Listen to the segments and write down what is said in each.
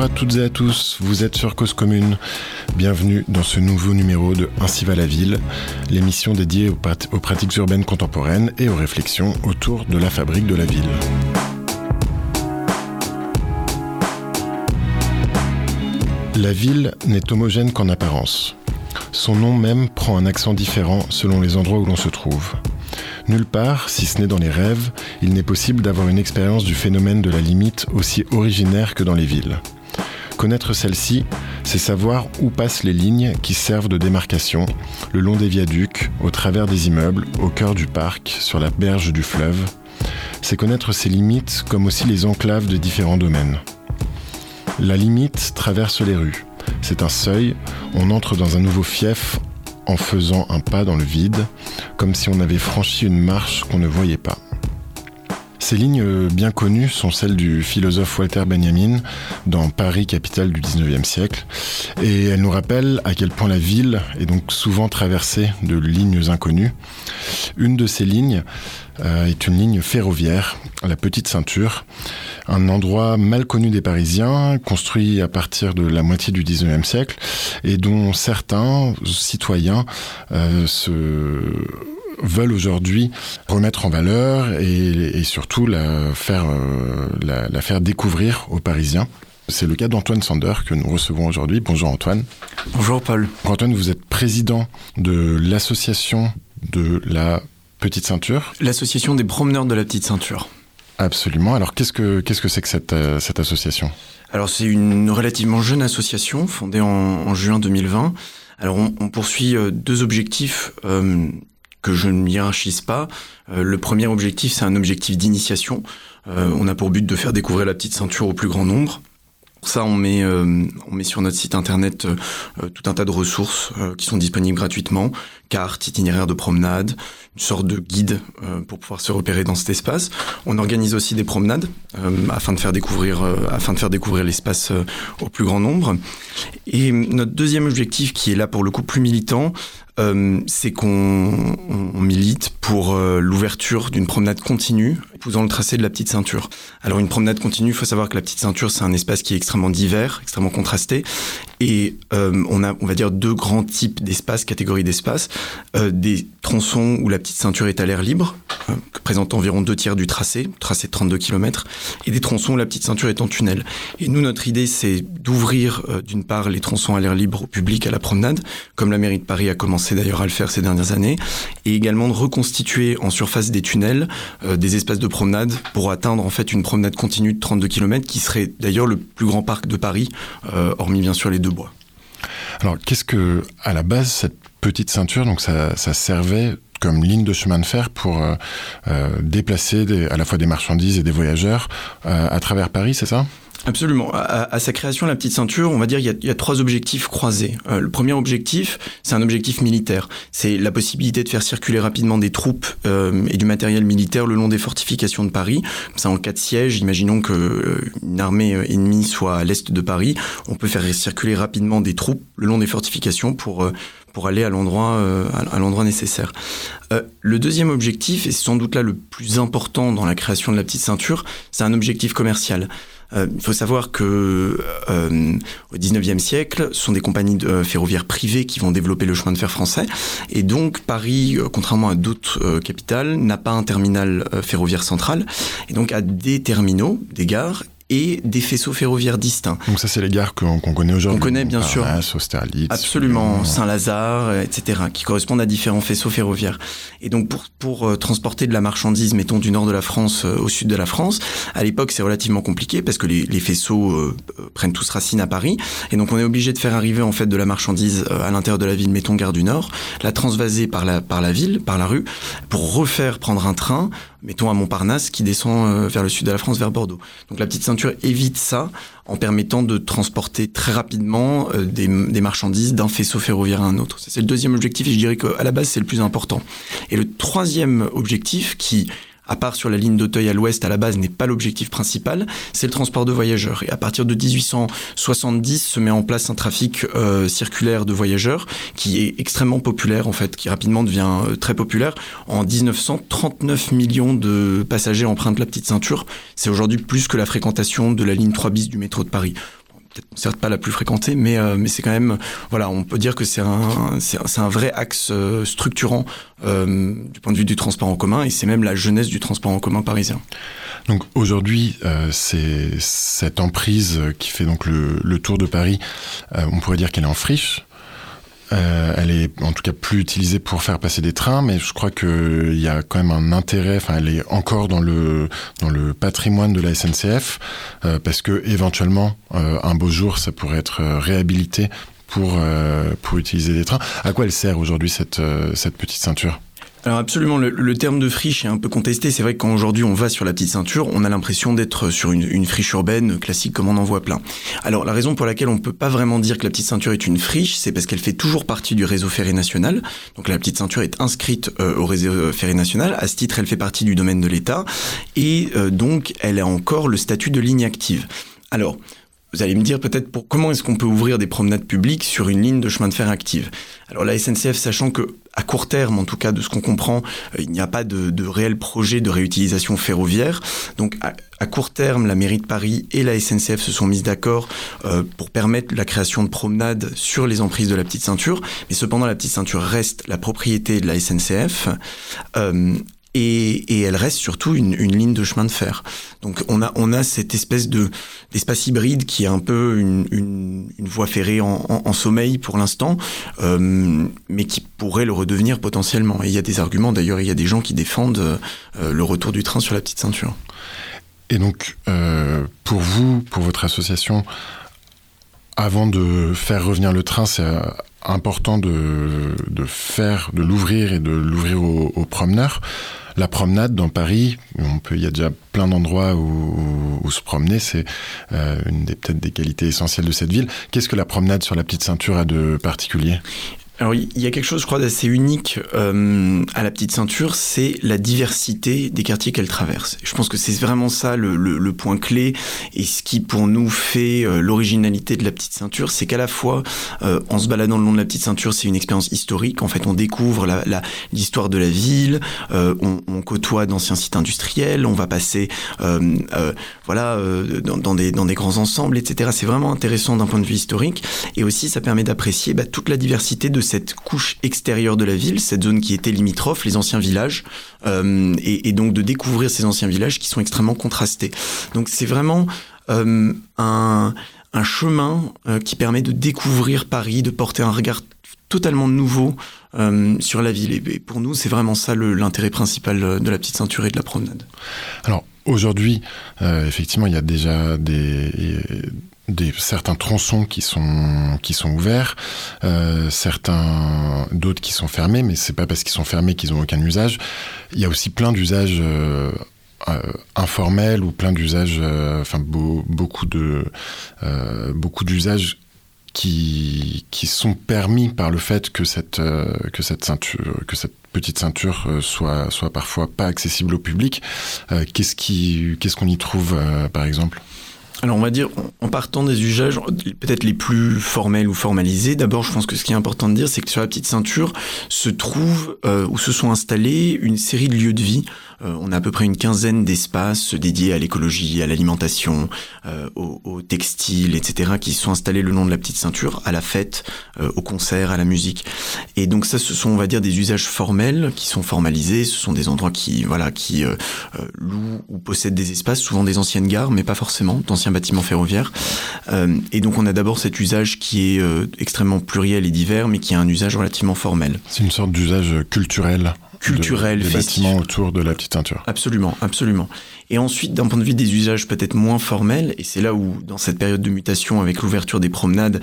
Bonjour à toutes et à tous, vous êtes sur Cause Commune. Bienvenue dans ce nouveau numéro de Ainsi va la ville, l'émission dédiée aux, pratiques urbaines contemporaines et aux réflexions autour de la fabrique de la ville. La ville n'est homogène qu'en apparence. Son nom même prend un accent différent selon les endroits où l'on se trouve. Nulle part, si ce n'est dans les rêves, il n'est possible d'avoir une expérience du phénomène de la limite aussi originaire que dans les villes. Connaître celle-ci, c'est savoir où passent les lignes qui servent de démarcation, le long des viaducs, au travers des immeubles, au cœur du parc, sur la berge du fleuve. C'est connaître ces limites comme aussi les enclaves de différents domaines. La limite traverse les rues. C'est un seuil, on entre dans un nouveau fief en faisant un pas dans le vide, comme si on avait franchi une marche qu'on ne voyait pas. Ces lignes bien connues sont celles du philosophe Walter Benjamin dans Paris, capitale du 19e siècle, et elles nous rappellent à quel point la ville est donc souvent traversée de lignes inconnues. Une de ces lignes euh, est une ligne ferroviaire, la Petite Ceinture, un endroit mal connu des Parisiens, construit à partir de la moitié du 19e siècle, et dont certains citoyens euh, se veulent aujourd'hui remettre en valeur et, surtout la faire, euh, la, faire découvrir aux Parisiens. C'est le cas d'Antoine Sander que nous recevons aujourd'hui. Bonjour Antoine. Bonjour Paul. Antoine, vous êtes président de l'association de la Petite Ceinture. L'association des promeneurs de la Petite Ceinture. Absolument. Alors qu'est-ce que qu'est-ce que c'est que cette, euh, cette association? Alors c'est une relativement jeune association fondée en, juin 2020. Alors on, poursuit euh, deux objectifs euh, que je ne hiérarchise pas. le premier objectif c'est un objectif d'initiation. on a pour but de faire découvrir la petite ceinture au plus grand nombre. Pour ça, on met, euh, on met sur notre site internet euh, tout un tas de ressources euh, qui sont disponibles gratuitement, cartes, itinéraires de promenade, une sorte de guide pour pouvoir se repérer dans cet espace. On organise aussi des promenades afin de faire découvrir, afin de faire découvrir l'espace au plus grand nombre. Et notre deuxième objectif, qui est là pour le coup plus militant, euh, c'est qu'on milite pour euh, l'ouverture d'une promenade continue épousant le tracé de la petite ceinture. Alors une promenade continue, il faut savoir que la petite ceinture, c'est un espace qui est extrêmement divers, extrêmement contrasté, et euh, on a, on va dire, deux grands types d'espaces, catégories d'espaces. des tronçons où la petite ceinture est à l'air libre, que présentent environ deux tiers du tracé, tracé de 32 km, et des tronçons où la petite ceinture est en tunnel. Et nous, notre idée, c'est d'ouvrir d'une part les tronçons à l'air libre au public à la promenade, comme la mairie de Paris a commencé d'ailleurs à le faire ces dernières années, et également de reconstituer en surface des tunnels euh, des espaces de promenade pour atteindre en fait une promenade continue de 32 km qui serait d'ailleurs le plus grand parc de Paris, euh, hormis bien sûr les deux bois. Alors qu'est-ce que, à la base, cette petite ceinture, donc ça, servait comme ligne de chemin de fer pour euh, déplacer à la fois des marchandises et des voyageurs à travers Paris, c'est ça? Absolument. À, sa création, la petite ceinture, on va dire, il y a, trois objectifs croisés. Euh, le premier objectif, c'est un objectif militaire. C'est la possibilité de faire circuler rapidement des troupes euh, et du matériel militaire le long des fortifications de Paris. ça, en cas de siège, imaginons que euh, une armée ennemie soit à l'est de Paris, on peut faire circuler rapidement des troupes le long des fortifications pour pour aller à l'endroit à l'endroit nécessaire. le deuxième objectif, et c'est sans doute là le plus important dans la création de la petite ceinture, c'est un objectif commercial. Euh, il faut savoir que euh, au 19e siècle, ce sont des compagnies euh, ferroviaires privées qui vont développer le chemin de fer français. Et donc Paris, contrairement à d'autres capitales, n'a pas un terminal ferroviaire central. Et donc a des terminaux, des gares et des faisceaux ferroviaires distincts. Donc ça, c'est les gares qu'on connaît aujourd'hui. On connaît bien sûr. Austerlitz. Absolument, Saint-Lazare, etc., qui correspondent à différents faisceaux ferroviaires. Et donc pour, pour euh, transporter de la marchandise, mettons du nord de la France euh, au sud de la France, à l'époque c'est relativement compliqué parce que les, les faisceaux euh, prennent tous racine à Paris, et donc on est obligé de faire arriver en fait de la marchandise à l'intérieur de la ville, mettons gare du Nord, la transvaser par la par la ville, par la rue, pour refaire prendre un train mettons à Montparnasse, qui descend euh, vers le sud de la France, vers Bordeaux. Donc la petite ceinture évite ça en permettant de transporter très rapidement euh, des, des marchandises d'un faisceau ferroviaire à un autre. C'est le deuxième objectif et je dirais qu'à la base c'est le plus important. Et le troisième objectif qui à part sur la ligne d'Auteuil à l'ouest, à la base, n'est pas l'objectif principal, c'est le transport de voyageurs. Et à partir de 1870, se met en place un trafic euh, circulaire de voyageurs qui est extrêmement populaire, en fait, qui rapidement devient euh, très populaire. En 1939 millions de passagers empruntent la petite ceinture. C'est aujourd'hui plus que la fréquentation de la ligne 3 bis du métro de Paris certes pas la plus fréquentée, mais mais c'est quand même voilà, on peut dire que c'est un c'est un vrai axe structurant du point de vue du transport en commun et c'est même la jeunesse du transport en commun parisien. Donc aujourd'hui, c'est cette emprise qui fait donc le, tour de Paris, on pourrait dire qu'elle est en friche. Euh, elle est en tout cas plus utilisée pour faire passer des trains, mais je crois qu'il y a quand même un intérêt. Enfin, elle est encore dans le dans le patrimoine de la SNCF euh, parce que éventuellement, euh, un beau jour, ça pourrait être réhabilité pour pour utiliser des trains. À quoi elle sert aujourd'hui cette cette petite ceinture? Alors absolument, le, terme de friche est un peu contesté. C'est vrai que quand aujourd'hui on va sur la petite ceinture, on a l'impression d'être sur une, friche urbaine classique comme on en voit plein. Alors la raison pour laquelle on peut pas vraiment dire que la petite ceinture est une friche, c'est parce qu'elle fait toujours partie du réseau ferré national. Donc la petite ceinture est inscrite euh, au réseau ferré national. À ce titre, elle fait partie du domaine de l'État et euh, donc elle a encore le statut de ligne active. Alors, vous allez me dire peut-être pour comment est-ce qu'on peut ouvrir des promenades publiques sur une ligne de chemin de fer active? Alors la SNCF, sachant que à court terme, en tout cas de ce qu'on comprend, euh, il n'y a pas de, de, réel projet de réutilisation ferroviaire. Donc à, court terme, la mairie de Paris et la SNCF se sont mises d'accord euh, pour permettre la création de promenades sur les emprises de la petite ceinture. Mais cependant, la petite ceinture reste la propriété de la SNCF. Euh, et, elle reste surtout une, ligne de chemin de fer. Donc on a on a cette espèce de d'espace hybride qui est un peu une, voie ferrée en, sommeil pour l'instant, euh, mais qui pourrait le redevenir potentiellement. Et il y a des arguments d'ailleurs, il y a des gens qui défendent euh, le retour du train sur la petite ceinture. Et donc euh, pour vous, pour votre association, avant de faire revenir le train, c'est important de, de faire, de l'ouvrir et de l'ouvrir aux, promeneurs la promenade dans Paris, on peut, il y a déjà plein d'endroits où, se promener, c'est euh, une des peut-être des qualités essentielles de cette ville. Qu'est-ce que la promenade sur la petite ceinture a de particulier? Alors il y a quelque chose, je crois, d'assez unique euh, à la petite ceinture, c'est la diversité des quartiers qu'elle traverse. Je pense que c'est vraiment ça le, le, le, point clé et ce qui pour nous fait euh, l'originalité de la petite ceinture, c'est qu'à la fois euh, en se baladant le long de la petite ceinture, c'est une expérience historique. En fait, on découvre l'histoire de la ville, euh, on, on, côtoie d'anciens sites industriels, on va passer euh, voilà dans, dans, des, dans des grands ensembles, etc. C'est vraiment intéressant d'un point de vue historique et aussi ça permet d'apprécier bah, toute la diversité de cette couche extérieure de la ville, cette zone qui était limitrophe, les anciens villages, euh, et, donc de découvrir ces anciens villages qui sont extrêmement contrastés. Donc c'est vraiment euh, un, un, chemin euh, qui permet de découvrir Paris, de porter un regard totalement nouveau sur la ville. Et pour nous, c'est vraiment ça l'intérêt principal de la petite ceinture et de la promenade. Alors aujourd'hui, effectivement, il y a déjà des des certains tronçons qui sont qui sont ouverts, euh, certains d'autres qui sont fermés, mais c'est pas parce qu'ils sont fermés qu'ils ont aucun usage. Il y a aussi plein d'usages euh, euh, informels ou plein d'usages, enfin beau, beaucoup de beaucoup d'usages qui qui sont permis par le fait que cette que cette ceinture que cette petite ceinture soit soit parfois pas accessible au public. qu'est-ce qui qu'est-ce qu'on y trouve par exemple? Alors on va dire, en partant des usages peut-être les plus formels ou formalisés, d'abord je pense que ce qui est important de dire, c'est que sur la petite ceinture se trouve euh, ou se sont installés une série de lieux de vie euh, on a à peu près une quinzaine d'espaces dédiés à l'écologie, à l'alimentation, euh, au, au, textile, etc., qui sont installés le long de la petite ceinture, à la fête, euh, au concert, à la musique. Et donc ça, ce sont, on va dire, des usages formels qui sont formalisés. Ce sont des endroits qui, voilà, qui euh, euh, louent ou possèdent des espaces, souvent des anciennes gares, mais pas forcément, d'anciens bâtiments ferroviaires. et donc on a d'abord cet usage qui est extrêmement pluriel et divers, mais qui a un usage relativement formel. C'est une sorte d'usage culturel culturel, de, bâtiments autour de la petite ceinture. Absolument, absolument. Et ensuite, d'un point de vue des usages peut-être moins formels, et c'est là où, dans cette période de mutation, avec l'ouverture des promenades,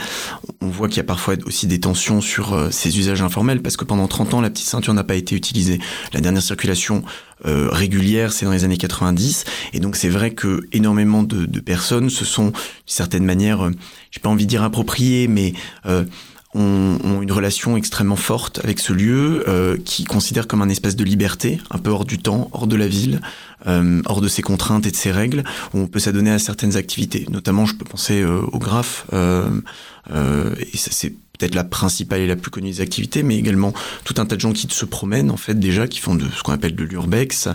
on voit qu'il y a parfois aussi des tensions sur euh, ces usages informels, parce que pendant 30 ans, la petite ceinture n'a pas été utilisée. La dernière circulation euh, régulière, c'est dans les années 90, et donc c'est vrai que énormément de, de personnes se sont, d'une certaine manière, euh, j'ai pas envie de dire appropriées, mais euh, ont, ont, une relation extrêmement forte avec ce lieu, euh, qui considère comme un espace de liberté, un peu hors du temps, hors de la ville, euh, hors de ses contraintes et de ses règles, où on peut s'adonner à certaines activités. Notamment, je peux penser euh, au graphe, euh, euh, et c'est peut-être la principale et la plus connue des activités, mais également tout un tas de gens qui se promènent en fait déjà, qui font de ce qu'on appelle de l'urbex.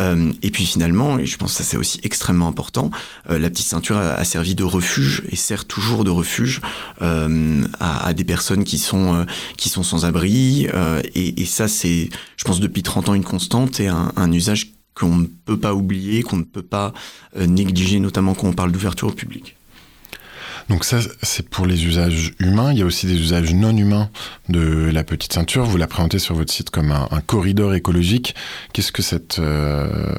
Euh, et puis finalement, et je pense que ça c'est aussi extrêmement important, euh, la petite ceinture a, servi de refuge et sert toujours de refuge euh, à, à, des personnes qui sont euh, qui sont sans abri. Euh, et, et, ça c'est, je pense depuis 30 ans une constante et un, un usage qu'on ne peut pas oublier, qu'on ne peut pas négliger, notamment quand on parle d'ouverture au public. Donc ça, c'est pour les usages humains. Il y a aussi des usages non humains de la petite ceinture. Vous la présentez sur votre site comme un, corridor écologique. Qu'est-ce que cette euh,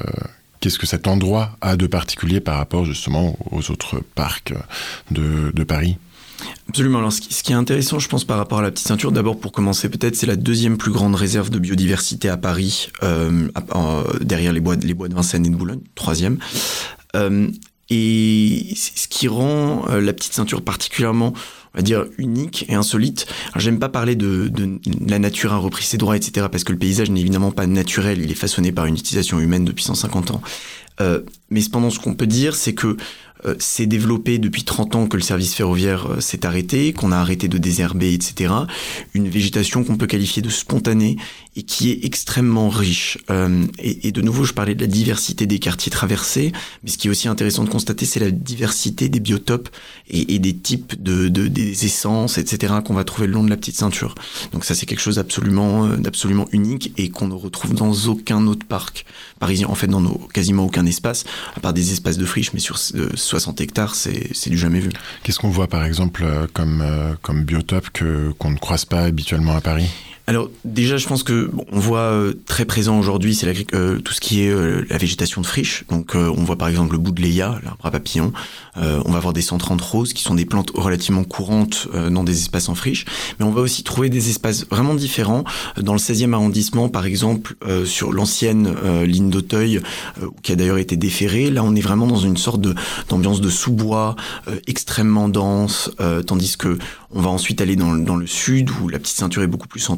Qu'est-ce que cet endroit a de particulier par rapport justement aux autres parcs de, Paris? Absolument. Alors, ce qui, est intéressant, je pense, par rapport à la petite ceinture, d'abord pour commencer, peut-être, c'est la deuxième plus grande réserve de biodiversité à Paris, euh, derrière les bois, les bois de Vincennes et de Boulogne, troisième. Euh, et ce qui rend euh, la petite ceinture particulièrement, on va dire, unique et insolite. J'aime pas parler de, de, la nature a repris ses droits, etc., parce que le paysage n'est évidemment pas naturel, il est façonné par une utilisation humaine depuis 150 ans. Euh, mais cependant, ce qu'on peut dire, c'est que euh, c'est développé depuis 30 ans que le service ferroviaire euh, s'est arrêté, qu'on a arrêté de désherber, etc. Une végétation qu'on peut qualifier de spontanée et qui est extrêmement riche. Euh, et, et, de nouveau, je parlais de la diversité des quartiers traversés, mais ce qui est aussi intéressant de constater, c'est la diversité des biotopes et, et des types de, de, des essences, etc. qu'on va trouver le long de la petite ceinture. Donc ça, c'est quelque chose d'absolument, d'absolument unique et qu'on ne retrouve dans aucun autre parc parisien. En fait, dans nos, quasiment aucun espace, à part des espaces de friche, mais sur 60 hectares, c'est du jamais vu. Qu'est-ce qu'on voit par exemple euh, comme, euh, comme biotope qu'on ne croise pas habituellement à Paris? Alors déjà, je pense que bon, on voit euh, très présent aujourd'hui, c'est euh, tout ce qui est euh, la végétation de friche. Donc on voit par exemple le bout de l'arbre à papillon. on va voir des 130 roses qui sont des plantes relativement courantes dans des espaces en friche. Mais on va aussi trouver des espaces vraiment différents dans le 16e arrondissement, par exemple sur l'ancienne ligne d'Auteuil, qui a d'ailleurs été déférée. Là, on est vraiment dans une sorte d'ambiance de, sous-bois extrêmement dense, tandis que on va ensuite aller dans, dans, le sud où la petite ceinture est beaucoup plus en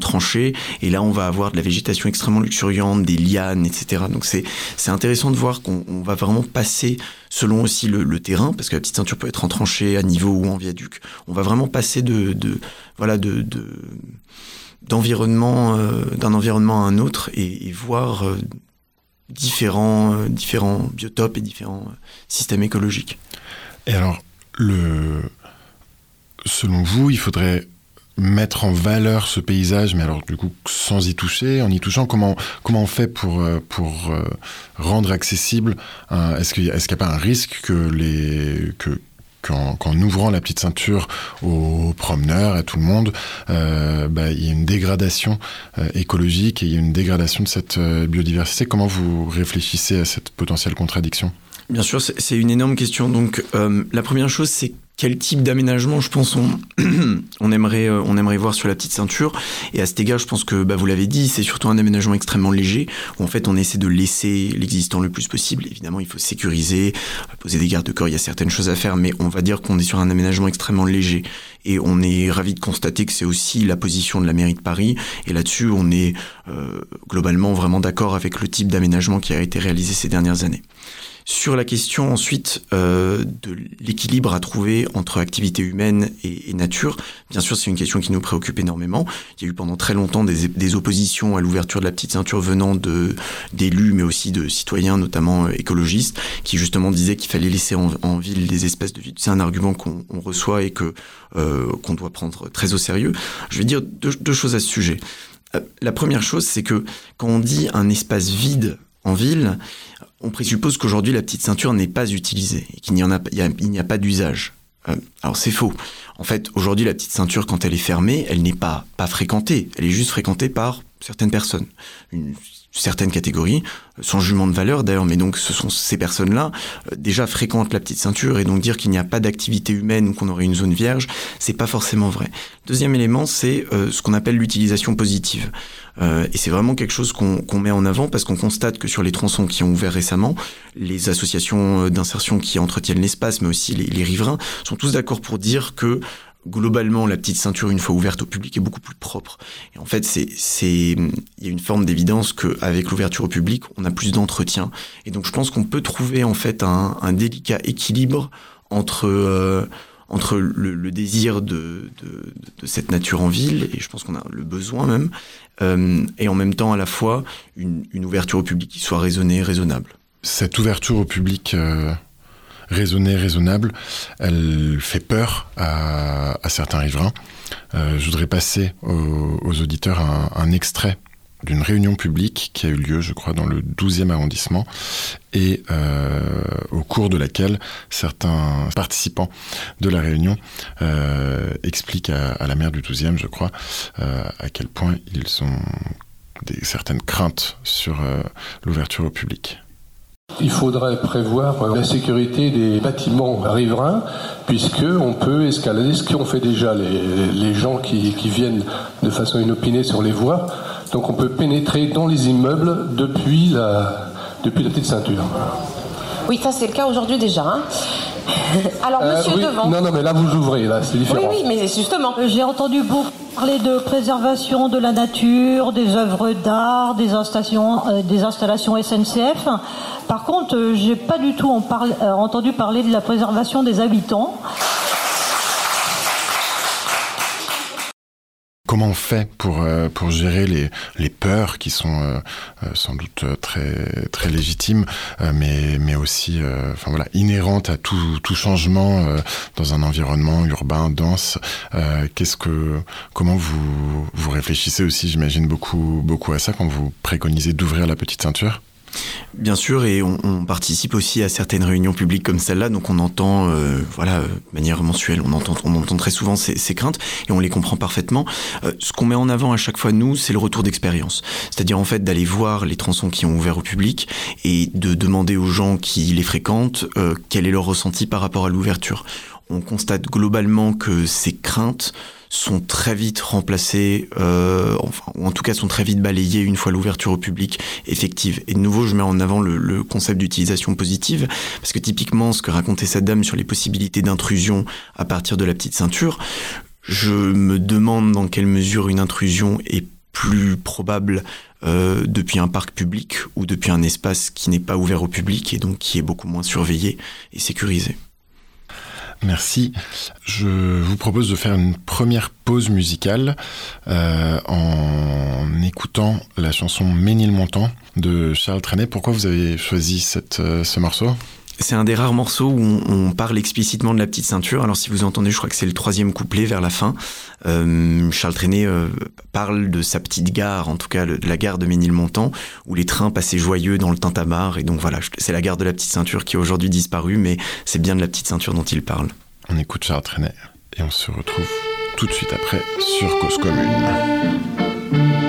et là on va avoir de la végétation extrêmement luxuriante, des lianes, etc. Donc c'est intéressant de voir qu'on va vraiment passer selon aussi le, terrain parce que la petite ceinture peut être en tranchée, à niveau ou en viaduc. On va vraiment passer de, de voilà de, de d'environnement euh, d'un environnement à un autre et, voir euh, différents euh, différents biotopes et différents systèmes écologiques. Et alors le selon vous, il faudrait mettre en valeur ce paysage, mais alors du coup sans y toucher, en y touchant, comment comment on fait pour euh, pour euh, rendre accessible Est-ce qu'il n'y a pas un risque que les que qu'en qu ouvrant la petite ceinture aux promeneurs, à tout le monde, euh, bah, il y a une dégradation écologique et il y a une dégradation de cette biodiversité? Comment vous réfléchissez à cette potentielle contradiction? Bien sûr, c'est une énorme question. Donc, euh, la première chose, c'est quel type d'aménagement, je pense, on, on, aimerait, euh, on aimerait voir sur la petite ceinture. Et à cet égard, je pense que, bah, vous l'avez dit, c'est surtout un aménagement extrêmement léger, en fait, on essaie de laisser l'existant le plus possible. Évidemment, il faut sécuriser, poser des gardes-corps, il y a certaines choses à faire, mais on va dire qu'on est sur un aménagement extrêmement léger. Et on est ravi de constater que c'est aussi la position de la mairie de Paris. Et là-dessus, on est euh, globalement vraiment d'accord avec le type d'aménagement qui a été réalisé ces dernières années. Sur la question ensuite euh, de l'équilibre à trouver entre activité humaine et, nature, bien sûr c'est une question qui nous préoccupe énormément. Il y a eu pendant très longtemps des, oppositions à l'ouverture de la petite ceinture venant d'élus mais aussi de citoyens, notamment euh, écologistes, qui justement disaient qu'il fallait laisser en, ville des espaces de vie. C'est un argument qu'on reçoit et que euh, qu'on doit prendre très au sérieux. Je vais dire deux, deux choses à ce sujet. Euh, la première chose, c'est que quand on dit un espace vide en ville, on présuppose qu'aujourd'hui la petite ceinture n'est pas utilisée et qu'il n'y a, il n'y a pas d'usage. Euh, alors c'est faux. En fait, aujourd'hui la petite ceinture quand elle est fermée, elle n'est pas fréquentée. Elle est juste fréquentée par certaines personnes, certaine catégorie, sans jugement de valeur d'ailleurs, mais donc ce sont ces personnes-là euh, déjà fréquentent la petite ceinture et donc dire qu'il n'y a pas d'activité humaine ou qu'on aurait une zone vierge, c'est pas forcément vrai. Deuxième élément, c'est euh, ce qu'on appelle l'utilisation positive. Euh, et c'est vraiment quelque chose qu'on qu met en avant parce qu'on constate que sur les tronçons qui ont ouvert récemment, les associations d'insertion qui entretiennent l'espace, mais aussi les riverains, sont tous d'accord pour dire que globalement, la petite ceinture, une fois ouverte au public, est beaucoup plus propre. Et en fait, c'est, c'est, il y a une forme d'évidence qu'avec l'ouverture au public, on a plus d'entretien. Et donc, je pense qu'on peut trouver, en fait, un, un délicat équilibre entre, euh, entre le, désir de, de, cette nature en ville, et je pense qu'on a le besoin même, euh, et en même temps à la fois une, une, ouverture au public qui soit raisonnée, raisonnable. Cette ouverture au public euh, raisonnée, raisonnable, elle fait peur à, certains riverains. Euh, je voudrais passer aux, auditeurs un, extrait d'une réunion publique qui a eu lieu, je crois, dans le 12e arrondissement et euh, au cours de laquelle certains participants de la réunion euh, expliquent à, la maire du 12e, je crois, à quel point ils ont certaines craintes sur l'ouverture au public. Il faudrait prévoir la sécurité des bâtiments riverains, puisque on peut escalader ce qu'ont fait déjà les, gens qui, viennent de façon inopinée sur les voies donc on peut pénétrer dans les immeubles depuis la petite ceinture. Oui, ça c'est le cas aujourd'hui déjà. Hein. Alors, euh, monsieur devant. Non, non, mais là vous ouvrez, là, c'est différent. Oui, oui, mais justement. Euh, j'ai entendu beaucoup parler de préservation de la nature, des œuvres d'art, des installations, euh, des installations SNCF. Par contre, euh, j'ai pas du tout en parle, euh, entendu parler de la préservation des habitants. Comment on fait pour, euh, pour gérer les, les peurs qui sont euh, euh sans doute très, très légitimes, euh, mais, mais aussi euh, enfin, voilà, inhérentes à tout, tout changement euh, dans un environnement urbain dense. Qu'est-ce que, Comment vous, vous réfléchissez aussi, j'imagine, beaucoup, beaucoup à ça quand vous préconisez d'ouvrir la petite ceinture? Bien sûr, et on, on, participe aussi à certaines réunions publiques comme celle-là, donc on entend, euh, voilà, de manière mensuelle, on entend, on entend très souvent ces, ces craintes et on les comprend parfaitement. Euh, ce qu'on met en avant à chaque fois nous, c'est le retour d'expérience, c'est-à-dire en fait d'aller voir les tronçons qui ont ouvert au public et de demander aux gens qui les fréquentent euh, quel est leur ressenti par rapport à l'ouverture. On constate globalement que ces craintes sont très vite remplacés, euh, enfin, ou en tout cas sont très vite balayés une fois l'ouverture au public effective. Et de nouveau, je mets en avant le, concept d'utilisation positive, parce que typiquement, ce que racontait cette dame sur les possibilités d'intrusion à partir de la petite ceinture, je me demande dans quelle mesure une intrusion est plus probable euh, depuis un parc public ou depuis un espace qui n'est pas ouvert au public et donc qui est beaucoup moins surveillé et sécurisé. Merci. Je vous propose de faire une première pause musicale euh, en écoutant la chanson Ménilmontant de Charles Trenet. Pourquoi vous avez choisi euh, ce morceau? C'est un des rares morceaux où on, parle explicitement de la petite ceinture. Alors si vous entendez, je crois que c'est le troisième couplet vers la fin. Euh, Charles Trenet euh, parle de sa petite gare, en tout cas de la gare de Ménilmontant, où les trains passaient joyeux dans le Tintamarre. Et donc voilà, c'est la gare de la petite ceinture qui a aujourd'hui disparu, mais c'est bien de la petite ceinture dont il parle. On écoute Charles Trenet et on se retrouve tout de suite après sur Cause Commune.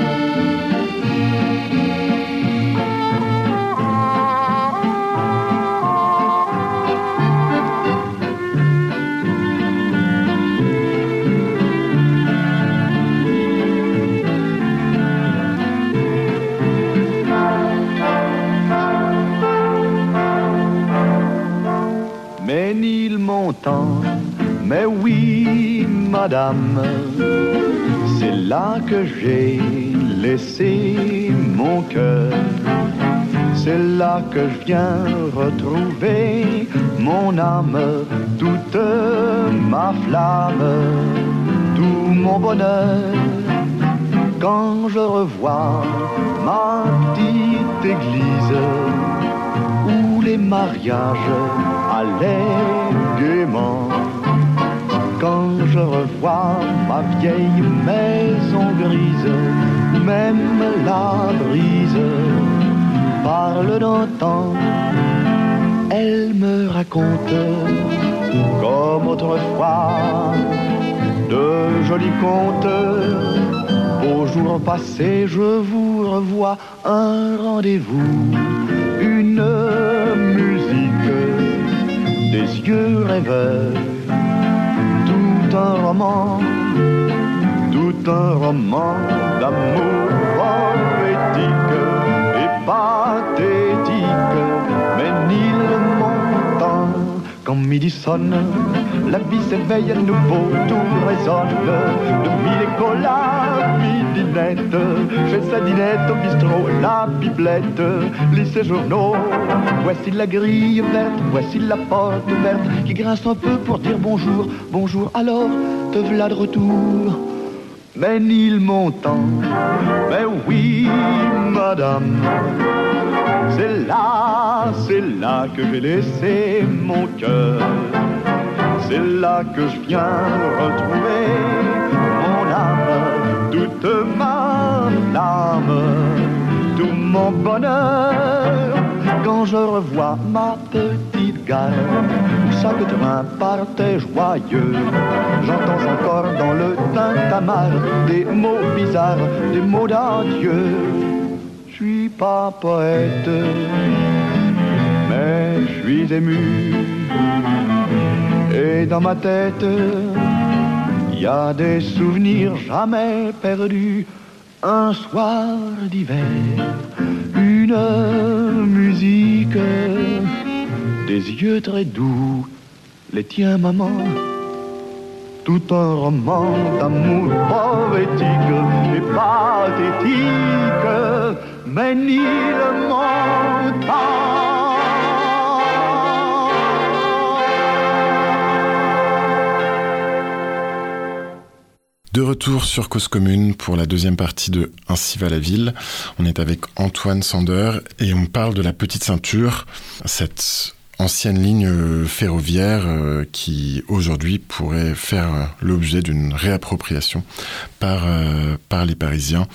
Madame, c'est là que j'ai laissé mon cœur. C'est là que je viens retrouver mon âme, toute ma flamme, tout mon bonheur. Quand je revois ma petite église où les mariages allaient gaiement. Quand je revois ma vieille maison grise, même la brise parle d'antan. Elle me raconte comme autrefois de jolis contes. Au jour passé, je vous revois un rendez-vous, une musique, des yeux rêveurs tout un roman, tout un roman d'amour poétique et pathétique. Mais il montant, quand midi sonne, la vie s'éveille à nouveau, tout résonne. De mille midinette, chez sa dinette au bistrot, la biblette, lit ses journaux. Voici la grille verte, voici la porte ouverte, qui grince un peu pour dire bonjour, bonjour, alors te voilà de retour. Mais il montant, mais oui, madame, c'est là, c'est là que j'ai laissé mon cœur. C'est là que je viens retrouver mon âme, toute ma flamme, tout mon bonheur. Quand je revois ma petite gare, où chaque train partait joyeux, j'entends encore dans le tintamarre des mots bizarres, des mots d'adieu. Je suis pas poète, mais je suis ému. Et dans ma tête, il y a des souvenirs jamais perdus. Un soir d'hiver, une musique, des yeux très doux, les tiens maman, tout un roman d'amour poétique et pathétique, mais ni le De retour sur Cause Commune pour la deuxième partie de Ainsi va la ville. On est avec Antoine Sander et on parle de la petite ceinture, cette ancienne ligne ferroviaire euh, qui aujourd'hui pourrait faire l'objet d'une réappropriation par, euh, par les Parisiens.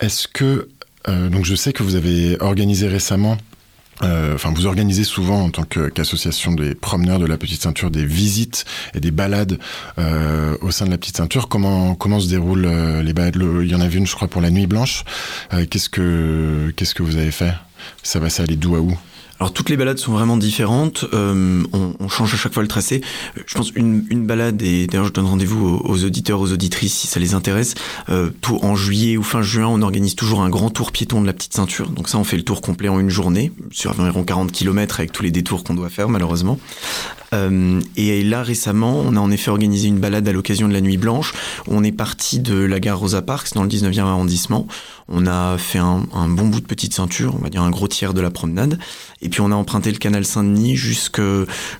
Est-ce que, euh, donc je sais que vous avez organisé récemment euh, enfin, vous organisez souvent en tant qu'association des promeneurs de la Petite Ceinture des visites et des balades euh, au sein de la Petite Ceinture. Comment comment se déroulent euh, les balades? Il y en avait une, je crois, pour la Nuit Blanche. Qu'est-ce que qu'est-ce que vous avez fait? Ça va, ça aller d'où à où? Alors toutes les balades sont vraiment différentes. Euh, on, change à chaque fois le tracé. Je pense une, une balade et d'ailleurs je donne rendez-vous aux, auditeurs, aux auditrices si ça les intéresse. Euh, tout en juillet ou fin juin, on organise toujours un grand tour piéton de la petite ceinture. Donc ça, on fait le tour complet en une journée sur environ 40 km avec tous les détours qu'on doit faire malheureusement. Euh, et là récemment, on a en effet organisé une balade à l'occasion de la Nuit Blanche. On est parti de la gare Rosa Parks dans le 19e arrondissement. On a fait un, bon bout de petite ceinture, on va dire un gros tiers de la promenade. Et puis on a emprunté le canal Saint-Denis jusque,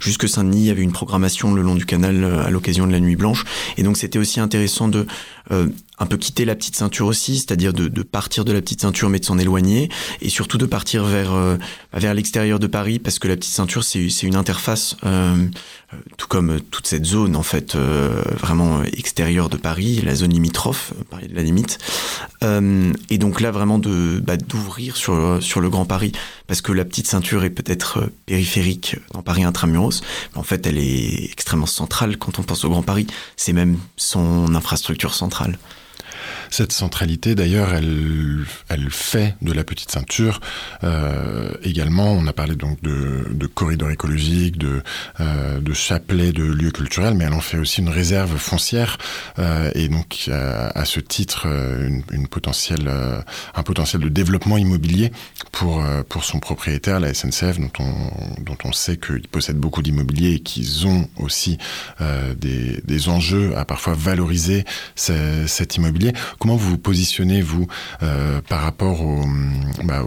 jusque Saint-Denis. Il y avait une programmation le long du canal euh, à l'occasion de la Nuit Blanche. Et donc c'était aussi intéressant de euh, un peu quitter la petite ceinture aussi, c'est-à-dire de, de, partir de la petite ceinture mais de s'en éloigner, et surtout de partir vers euh, vers l'extérieur de Paris parce que la petite ceinture c'est c'est une interface, euh, tout comme toute cette zone en fait euh, vraiment extérieure de Paris, la zone limitrophe, Paris de la limite, euh, et donc là vraiment de bah, d'ouvrir sur sur le Grand Paris parce que la petite ceinture est peut-être périphérique dans Paris intramuros, mais en fait elle est extrêmement centrale quand on pense au Grand Paris, c'est même son infrastructure centrale. Cette centralité, d'ailleurs, elle, elle fait de la petite ceinture euh, également. On a parlé donc de, de corridors écologiques, de, euh, de chapelets de lieux culturels, mais elle en fait aussi une réserve foncière euh, et donc euh, à ce titre une, une potentielle, euh, un potentiel de développement immobilier pour, euh, pour son propriétaire, la SNCF, dont on, dont on sait qu'ils possèdent beaucoup d'immobilier et qu'ils ont aussi euh, des, des enjeux à parfois valoriser cet immobilier. Comment vous vous positionnez, vous, euh, par rapport bah,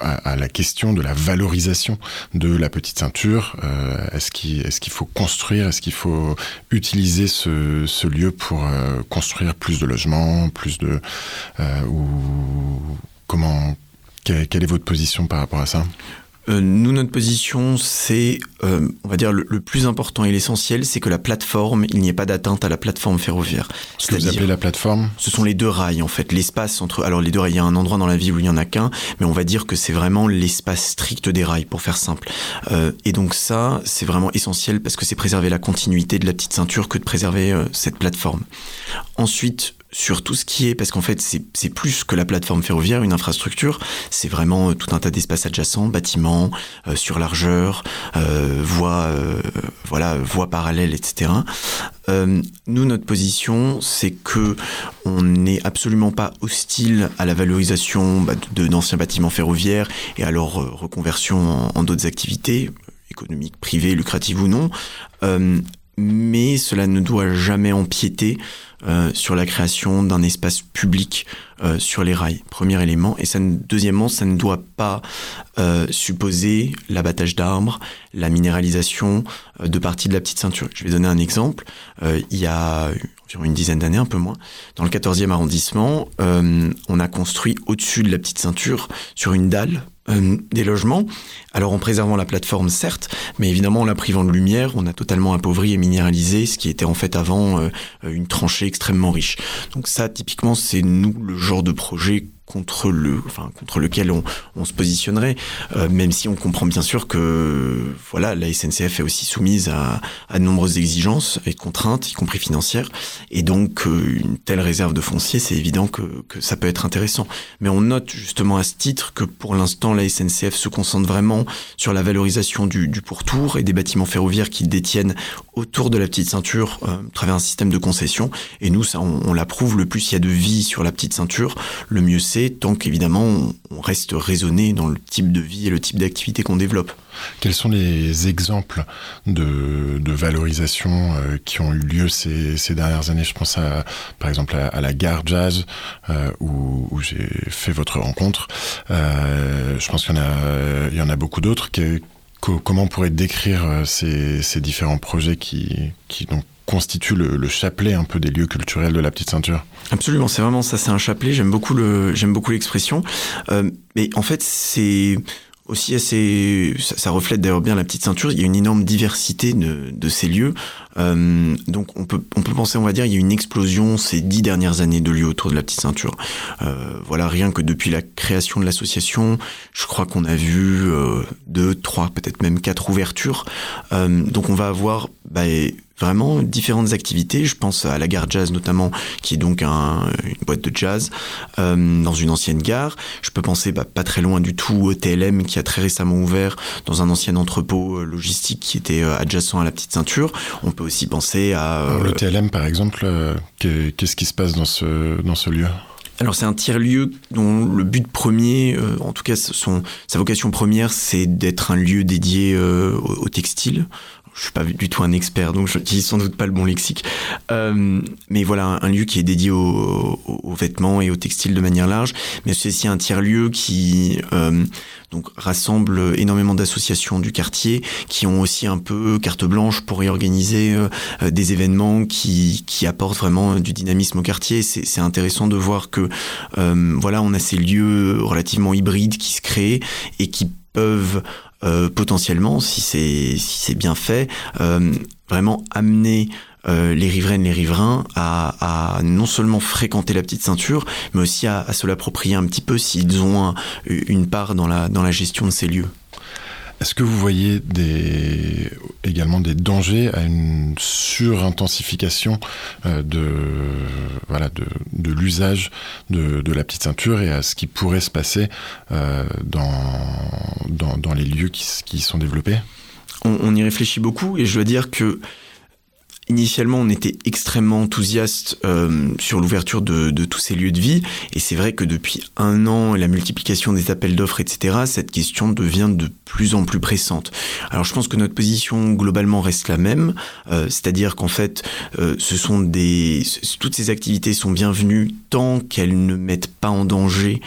à, la question de la valorisation de la petite ceinture euh, Est-ce qu'il est faut construire Est-ce qu'il faut utiliser ce, lieu pour euh, construire plus de logements, plus de... Ou comment... Quelle est votre position par rapport à ça? Euh, nous, notre position, c'est, euh, on va dire, le, le plus important et l'essentiel, c'est que la plateforme, il n'y ait pas d'atteinte à la plateforme ferroviaire. Ce que vous appelez la plateforme? Ce sont les deux rails, en fait. L'espace entre... Alors, les deux rails, il y a un endroit dans la ville où il n'y en a qu'un, mais on va dire que c'est vraiment l'espace strict des rails, pour faire simple. Euh, et donc ça, c'est vraiment essentiel parce que c'est préserver la continuité de la petite ceinture que de préserver euh, cette plateforme. Ensuite, sur tout ce qui est, parce qu'en fait c'est plus que la plateforme ferroviaire, une infrastructure, c'est vraiment euh, tout un tas d'espaces adjacents, bâtiments, euh, sur largeur, euh, voies, euh, voilà, voies parallèles, etc. Euh, nous, notre position, c'est que on n'est absolument pas hostile à la valorisation bah, d'anciens bâtiments ferroviaires et à leur reconversion en, en d'autres activités économiques, privées, lucratives ou non. Mais cela ne doit jamais empiéter euh, sur la création d'un espace public euh, sur les rails. Premier élément. Et ça, deuxièmement, ça ne doit pas euh, supposer l'abattage d'arbres, la minéralisation de parties de la petite ceinture. Je vais donner un exemple. il y a environ une dizaine d'années, un peu moins, dans le 14e arrondissement, on a construit au-dessus de la petite ceinture, sur une dalle, euh, des logements. Alors en préservant la plateforme, certes, mais évidemment en la privant de lumière, on a totalement appauvri et minéralisé ce qui était en fait avant euh, une tranchée extrêmement riche. Donc ça, typiquement, c'est nous le genre de projet contre le, enfin contre lequel on, on se positionnerait, euh, même si on comprend bien sûr que voilà la SNCF est aussi soumise à, à de nombreuses exigences et contraintes, y compris financières, et donc euh, une telle réserve de foncier, c'est évident que, que ça peut être intéressant. Mais on note justement à ce titre que pour l'instant la SNCF se concentre vraiment sur la valorisation du, pourtour et des bâtiments ferroviaires qui détiennent autour de la petite ceinture euh, à travers un système de concession. Et nous, ça, on, on l'approuve. Le plus il y a de vie sur la petite ceinture, le mieux c'est tant qu'évidemment on reste raisonné dans le type de vie et le type d'activité qu'on développe. Quels sont les exemples de, valorisation euh, qui ont eu lieu ces, dernières années? Je pense à, par exemple à, la gare jazz euh, où, j'ai fait votre rencontre. Euh, je pense qu'il y en a, y en a beaucoup d'autres. comment on pourrait décrire ces, différents projets qui, qui donc constitue le, chapelet un peu des lieux culturels de la petite ceinture? Absolument, c'est vraiment ça, c'est un chapelet. J'aime beaucoup le, l'expression. Mais en fait, c'est aussi assez, ça, reflète d'ailleurs bien la petite ceinture. Il y a une énorme diversité de, de ces lieux. Euh, donc on peut, on peut penser, on va dire, il y a une explosion ces dix dernières années de lieux autour de la petite ceinture. Euh, voilà, rien que depuis la création de l'association, je crois qu'on a vu euh, deux, trois, peut-être même quatre ouvertures. Euh, donc on va avoir bah, vraiment différentes activités. Je pense à la gare jazz notamment, qui est donc un, une boîte de jazz euh, dans une ancienne gare. Je peux penser bah, pas très loin du tout au TLM qui a très récemment ouvert dans un ancien entrepôt euh, logistique qui était euh, adjacent à la petite ceinture. On peut aussi penser à... Euh, le TLM par exemple, qu'est-ce qui se passe dans ce, dans ce lieu? Alors c'est un tiers-lieu dont le but premier, en tout cas son, sa vocation première, c'est d'être un lieu dédié au, textile, je suis pas du tout un expert, donc je n'utilise sans doute pas le bon lexique. Euh, mais voilà, un, lieu qui est dédié aux, vêtements et aux textiles de manière large, mais c'est aussi un tiers-lieu qui euh, donc rassemble énormément d'associations du quartier qui ont aussi un peu carte blanche pour y organiser euh, des événements qui, qui apportent vraiment du dynamisme au quartier. C'est intéressant de voir que euh, voilà, on a ces lieux relativement hybrides qui se créent et qui peuvent potentiellement, si c'est si c'est bien fait, euh, vraiment amener euh, les riveraines, les riverains à, non seulement fréquenter la petite ceinture, mais aussi à, à se l'approprier un petit peu s'ils ont une part dans la dans la gestion de ces lieux. Est-ce que vous voyez également des dangers à une surintensification euh, de, l'usage de, la petite ceinture et à ce qui pourrait se passer euh, dans, les lieux qui, qui sont développés? On, on, y réfléchit beaucoup et je dois dire que Initialement, on était extrêmement enthousiaste euh, sur l'ouverture de, tous ces lieux de vie, et c'est vrai que depuis un an, la multiplication des appels d'offres, etc., cette question devient de plus en plus pressante. Alors, je pense que notre position globalement reste la même, euh, c'est-à-dire qu'en fait, euh, ce sont des, toutes ces activités sont bienvenues tant qu'elles ne mettent pas en danger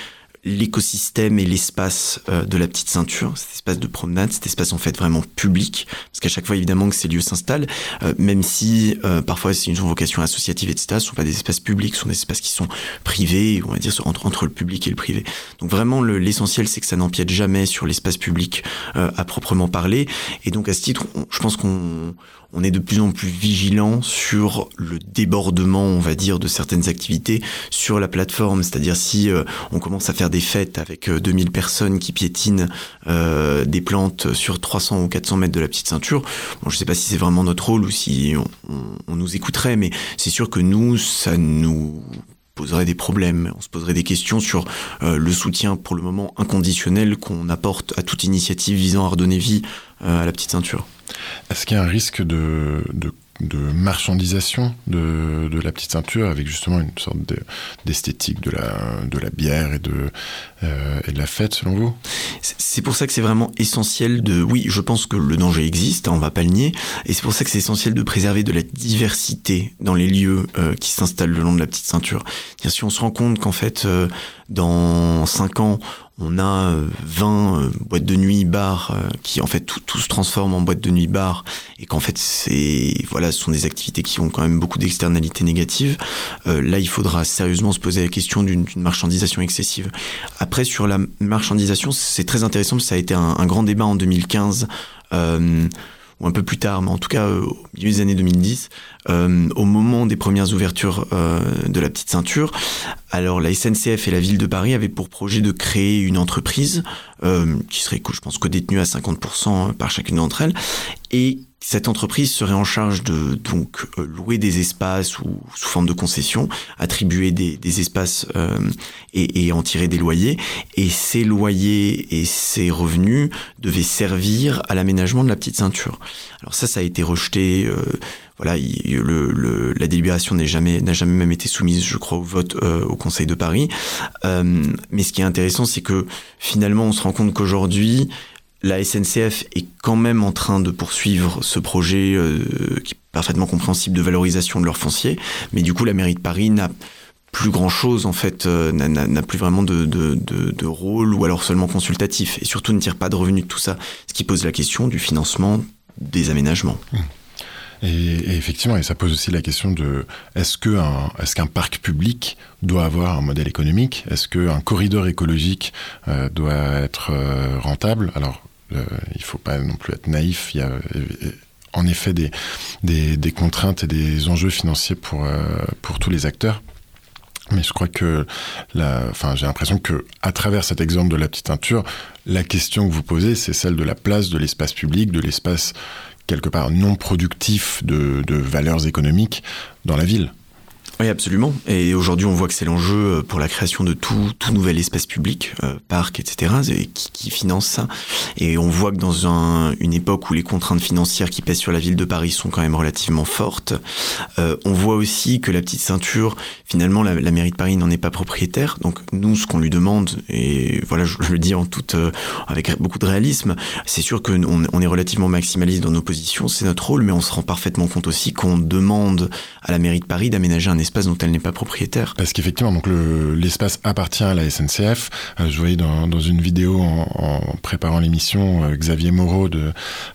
l'écosystème et l'espace euh, de la petite ceinture, cet espace de promenade, cet espace en fait vraiment public, parce qu'à chaque fois évidemment que ces lieux s'installent, euh, même si euh, parfois c'est une vocation associative, etc., ce sont pas des espaces publics, ce sont des espaces qui sont privés, on va dire entre, entre le public et le privé. Donc vraiment l'essentiel c'est que ça n'empiète jamais sur l'espace public à proprement parler, et donc à ce titre, je pense qu'on on est de plus en plus vigilant sur le débordement, on va dire, de certaines activités sur la plateforme. C'est-à-dire si euh, on commence à faire des fêtes avec 2000 euh, personnes qui piétinent euh, des plantes sur 300 ou 400 mètres de la petite ceinture, bon, je sais pas si c'est vraiment notre rôle ou si on nous écouterait, mais c'est sûr que nous, ça nous poserait des problèmes, on se poserait des questions sur euh, le soutien pour le moment inconditionnel qu'on apporte à toute initiative visant à redonner vie à la petite ceinture. Est-ce qu'il y a un risque de, marchandisation de, de, la petite ceinture avec justement une sorte d'esthétique de, la, de la bière et de, euh, et de la fête selon vous? C'est pour ça que c'est vraiment essentiel de... Oui, je pense que le danger existe, hein, on va pas le nier, et c'est pour ça que c'est essentiel de préserver de la diversité dans les lieux euh, qui s'installent le long de la petite ceinture. Si on se rend compte qu'en fait, euh, dans 5 ans, on a 20 euh, boîtes de nuit, bars, euh, qui en fait tout, se transforme en boîtes de nuit, bars, et qu'en fait c'est voilà, ce sont des activités qui ont quand même beaucoup d'externalités négatives. Euh, là, il faudra sérieusement se poser la question d'une marchandisation excessive. Après, sur la marchandisation, c'est très intéressant, ça a été un, grand débat en 2015. Euh, ou un peu plus tard, mais en tout cas au milieu des années 2010, euh, au moment des premières ouvertures euh, de la petite ceinture, alors la SNCF et la ville de Paris avaient pour projet de créer une entreprise qui serait, je pense, co-détenue à 50% par chacune d'entre elles, et cette entreprise serait en charge de donc louer des espaces ou sous forme de concession, attribuer des, espaces euh, et, et, en tirer des loyers. Et ces loyers et ces revenus devaient servir à l'aménagement de la petite ceinture. Alors ça, ça a été rejeté. Euh, voilà, le, le, la délibération n'est jamais n'a jamais même été soumise, je crois, au vote euh, au Conseil de Paris. Euh, mais ce qui est intéressant, c'est que finalement, on se rend compte qu'aujourd'hui, la SNCF est quand même en train de poursuivre ce projet euh, qui est parfaitement compréhensible de valorisation de leur foncier, mais du coup la mairie de Paris n'a plus grand chose en fait, euh, n'a plus vraiment de, rôle ou alors seulement consultatif et surtout ne tire pas de revenus de tout ça, ce qui pose la question du financement des aménagements. Mmh. Et, effectivement, et ça pose aussi la question de est-ce qu'un parc public doit avoir un modèle économique? Est-ce qu'un corridor écologique euh, doit être euh, rentable? Alors, euh, il faut pas non plus être naïf. Il y a en effet des, contraintes et des enjeux financiers pour, pour tous les acteurs. Mais je crois que, enfin, j'ai l'impression que, à travers cet exemple de la petite teinture, la question que vous posez, c'est celle de la place de l'espace public, de l'espace quelque part non productif de, valeurs économiques dans la ville. Oui, absolument. Et aujourd'hui, on voit que c'est l'enjeu pour la création de tout, tout nouvel espace public, euh, parc, etc., qui, qui, finance ça. Et on voit que dans un, une époque où les contraintes financières qui pèsent sur la ville de Paris sont quand même relativement fortes, euh, on voit aussi que la petite ceinture, finalement, la, la mairie de Paris n'en est pas propriétaire. Donc nous, ce qu'on lui demande, et voilà, je, je, le dis en toute, euh, avec beaucoup de réalisme, c'est sûr qu'on on est relativement maximaliste dans nos positions, c'est notre rôle, mais on se rend parfaitement compte aussi qu'on demande à la mairie de Paris d'aménager un espace dont elle n'est pas propriétaire. Parce qu'effectivement, l'espace le, appartient à la SNCF. Euh, je voyais dans, une vidéo en, préparant l'émission euh, Xavier Moreau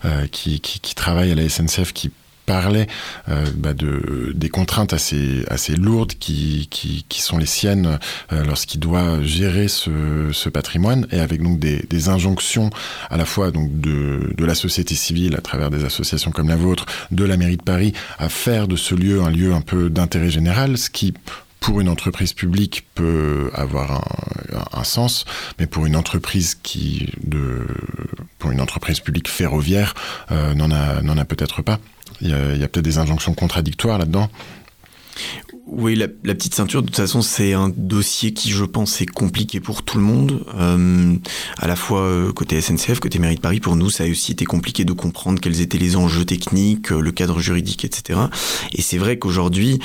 euh, qui travaille à la SNCF qui parlait euh, bah de, des contraintes assez, assez lourdes qui, qui, qui sont les siennes euh, lorsqu'il doit gérer ce, ce, patrimoine et avec donc des, des, injonctions à la fois donc de, de la société civile à travers des associations comme la vôtre, de la mairie de Paris, à faire de ce lieu un lieu un peu d'intérêt général, ce qui pour une entreprise publique peut avoir un, un, sens, mais pour une entreprise qui de pour une entreprise publique ferroviaire euh, n'en a n'en a peut-être pas. Il y a, peut-être des injonctions contradictoires là-dedans. Oui, la, la, petite ceinture, de toute façon, c'est un dossier qui, je pense, est compliqué pour tout le monde. Euh, à la fois euh, côté SNCF, côté mairie de Paris, pour nous, ça a aussi été compliqué de comprendre quels étaient les enjeux techniques, euh, le cadre juridique, etc. Et c'est vrai qu'aujourd'hui,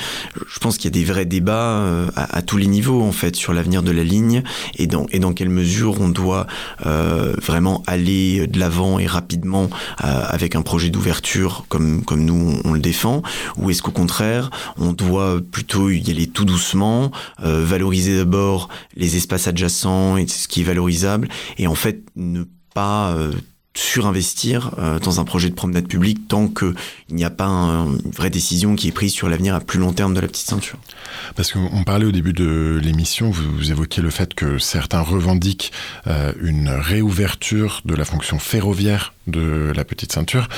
je pense qu'il y a des vrais débats euh, à, à, tous les niveaux, en fait, sur l'avenir de la ligne et dans, et dans quelle mesure on doit euh, vraiment aller de l'avant et rapidement euh, avec un projet d'ouverture comme, comme nous, on, on le défend, ou est-ce qu'au contraire, on doit plutôt y aller tout doucement, euh, valoriser d'abord les espaces adjacents et ce qui est valorisable, et en fait ne pas euh, surinvestir euh, dans un projet de promenade publique tant qu'il n'y a pas un, une vraie décision qui est prise sur l'avenir à plus long terme de la petite ceinture. Parce qu'on parlait au début de l'émission, vous, vous, évoquiez le fait que certains revendiquent une réouverture de la fonction ferroviaire de la petite ceinture.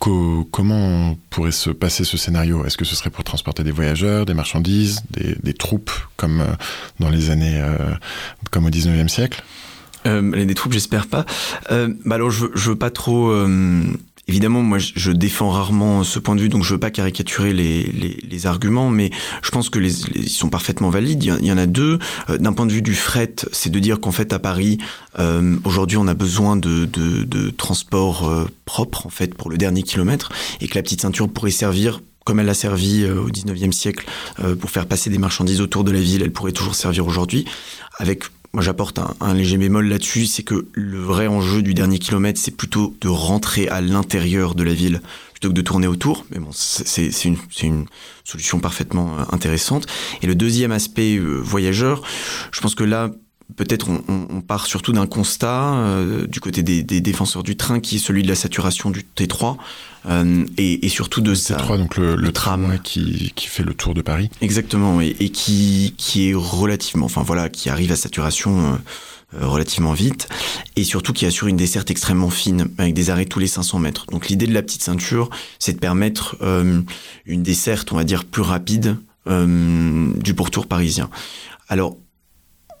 Co comment pourrait se passer ce scénario? Est-ce que ce serait pour transporter des voyageurs, des marchandises, des, des troupes, comme euh, dans les années, euh, comme au 19e siècle? Euh, des troupes, j'espère pas. Euh, bah alors, je, je veux pas trop euh, Évidemment, moi, je défends rarement ce point de vue, donc je veux pas caricaturer les, arguments, mais je pense que ils sont parfaitement valides. Il y, en a deux. Euh, d'un point de vue du fret, c'est de dire qu'en fait, à Paris, euh, aujourd'hui, on a besoin de, de, de transport euh, propre, en fait, pour le dernier kilomètre, et que la petite ceinture pourrait servir comme elle a servi au 19e siècle pour faire passer des marchandises autour de la ville, elle pourrait toujours servir aujourd'hui, avec moi j'apporte un, léger bémol là-dessus, c'est que le vrai enjeu du dernier kilomètre, c'est plutôt de rentrer à l'intérieur de la ville plutôt que de tourner autour. Mais bon, c'est une, solution parfaitement euh, intéressante. Et le deuxième aspect euh, voyageur, je pense que là, peut-être on, on, part surtout d'un constat euh, du côté des, des, défenseurs du train qui est celui de la saturation du T3 euh, et, et, surtout de ça. T3, donc le, le, tram qui, qui, fait le tour de Paris. Exactement, et, et, qui, qui est relativement, enfin voilà, qui arrive à saturation. Euh, euh, relativement vite et surtout qui assure une desserte extrêmement fine avec des arrêts tous les 500 mètres. Donc l'idée de la petite ceinture, c'est de permettre euh, une desserte, on va dire, plus rapide euh, du pourtour parisien. Alors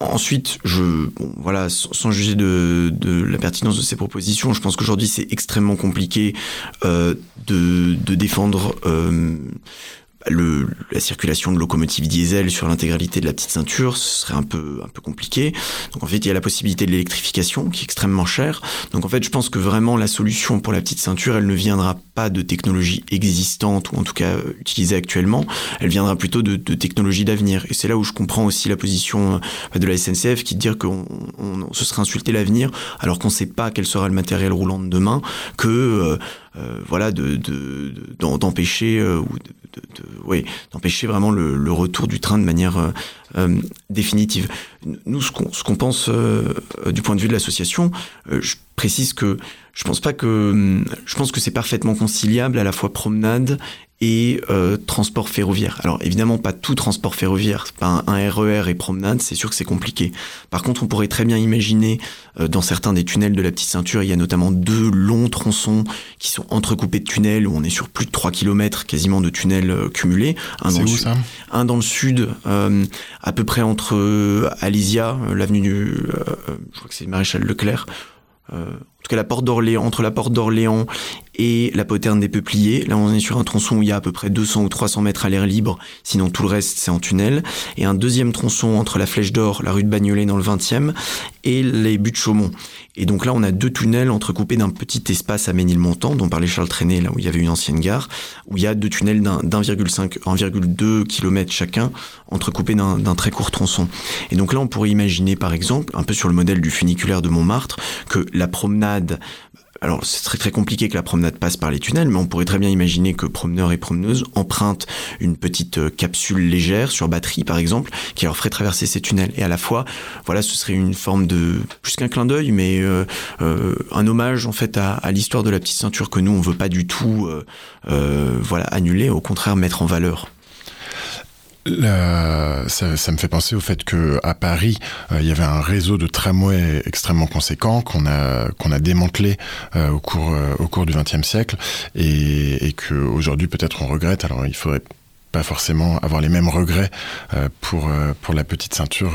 Ensuite, je, bon, voilà, sans, juger de, la pertinence de ces propositions, je pense qu'aujourd'hui c'est extrêmement compliqué euh, de, de, défendre euh, le, la circulation de locomotives diesel sur l'intégralité de la petite ceinture, ce serait un peu un peu compliqué. Donc en fait, il y a la possibilité de l'électrification qui est extrêmement chère. Donc en fait, je pense que vraiment la solution pour la petite ceinture, elle ne viendra pas de technologies existantes ou en tout cas euh, utilisées actuellement. Elle viendra plutôt de, de technologies d'avenir. Et c'est là où je comprends aussi la position euh, de la SNCF qui dit qu'on on, se serait insulté l'avenir alors qu'on ne sait pas quel sera le matériel roulant de demain, que euh, euh, voilà, de, d'empêcher de, euh, ou de, d'empêcher vraiment le, retour du train de manière euh, euh définitive. Nous, ce qu'on, ce qu'on pense du point de vue de l'association, je précise que je pense pas que je pense que c'est parfaitement conciliable à la fois promenade et euh, transport ferroviaire. Alors évidemment pas tout transport ferroviaire, pas un, RER e et promenade, c'est sûr que c'est compliqué. Par contre, on pourrait très bien imaginer euh, dans certains des tunnels de la petite ceinture, il y a notamment deux longs tronçons qui sont entrecoupés de tunnels où on est sur plus de 3 km quasiment de tunnels euh, cumulés. Un dans, où, ça? un dans le sud, euh, à peu près entre euh, Alésia, l'avenue du, je crois que c'est Maréchal Leclerc, euh, en tout cas la porte d'Orléans, entre la porte d'Orléans et la poterne des Peupliers. Là, on est sur un tronçon où il y a à peu près 200 ou 300 mètres à l'air libre, sinon tout le reste, c'est en tunnel. Et un deuxième tronçon entre la Flèche d'Or, la rue de Bagnolet dans le 20e, et les buts de Chaumont. Et donc là, on a deux tunnels entrecoupés d'un petit espace à Ménilmontant, dont parlait Charles Trenet, là où il y avait une ancienne gare, où il y a deux tunnels d'1,5, 1,2 km chacun, entrecoupés d'un très court tronçon. Et donc là, on pourrait imaginer, par exemple, un peu sur le modèle du funiculaire de Montmartre, que la promenade alors c'est très très compliqué que la promenade passe par les tunnels, mais on pourrait très bien imaginer que promeneurs et promeneuses empruntent une petite euh, capsule légère sur batterie par exemple, qui leur ferait traverser ces tunnels. Et à la fois, voilà, ce serait une forme de plus qu'un clin d'œil, mais euh, euh, un hommage en fait à, l'histoire de la petite ceinture que nous on veut pas du tout, annuler, au contraire mettre en valeur. Ça, ça, me fait penser au fait que à Paris, euh, il y avait un réseau de tramways extrêmement conséquent qu'on a qu'on a démantelé euh, au cours euh, au cours du XXe siècle. Et, et que aujourd'hui peut-être on regrette. Alors il faudrait pas forcément avoir les mêmes regrets pour pour la petite ceinture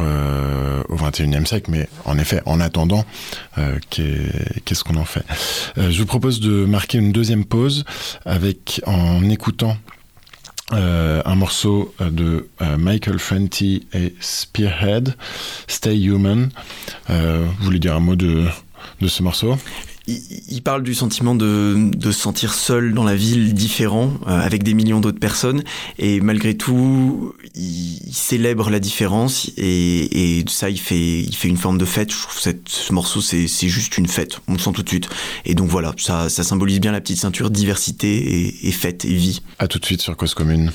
au 21e siècle. Mais en effet en attendant qu'est-ce qu'on en fait? Je vous propose de marquer une deuxième pause avec en écoutant Euh, un morceau de euh, Michael Fenty et Spearhead, Stay Human. Euh, vous voulez dire un mot de, de ce morceau? Il, parle du sentiment de, se sentir seul dans la ville, différent, euh, avec des millions d'autres personnes, et malgré tout, il, célèbre la différence, et, ça, il fait, une forme de fête. Je trouve que ce morceau, c'est juste une fête, on le sent tout de suite. Et donc voilà, ça, symbolise bien la petite ceinture, diversité et, et fête et vie. À tout de suite sur Cause Commune.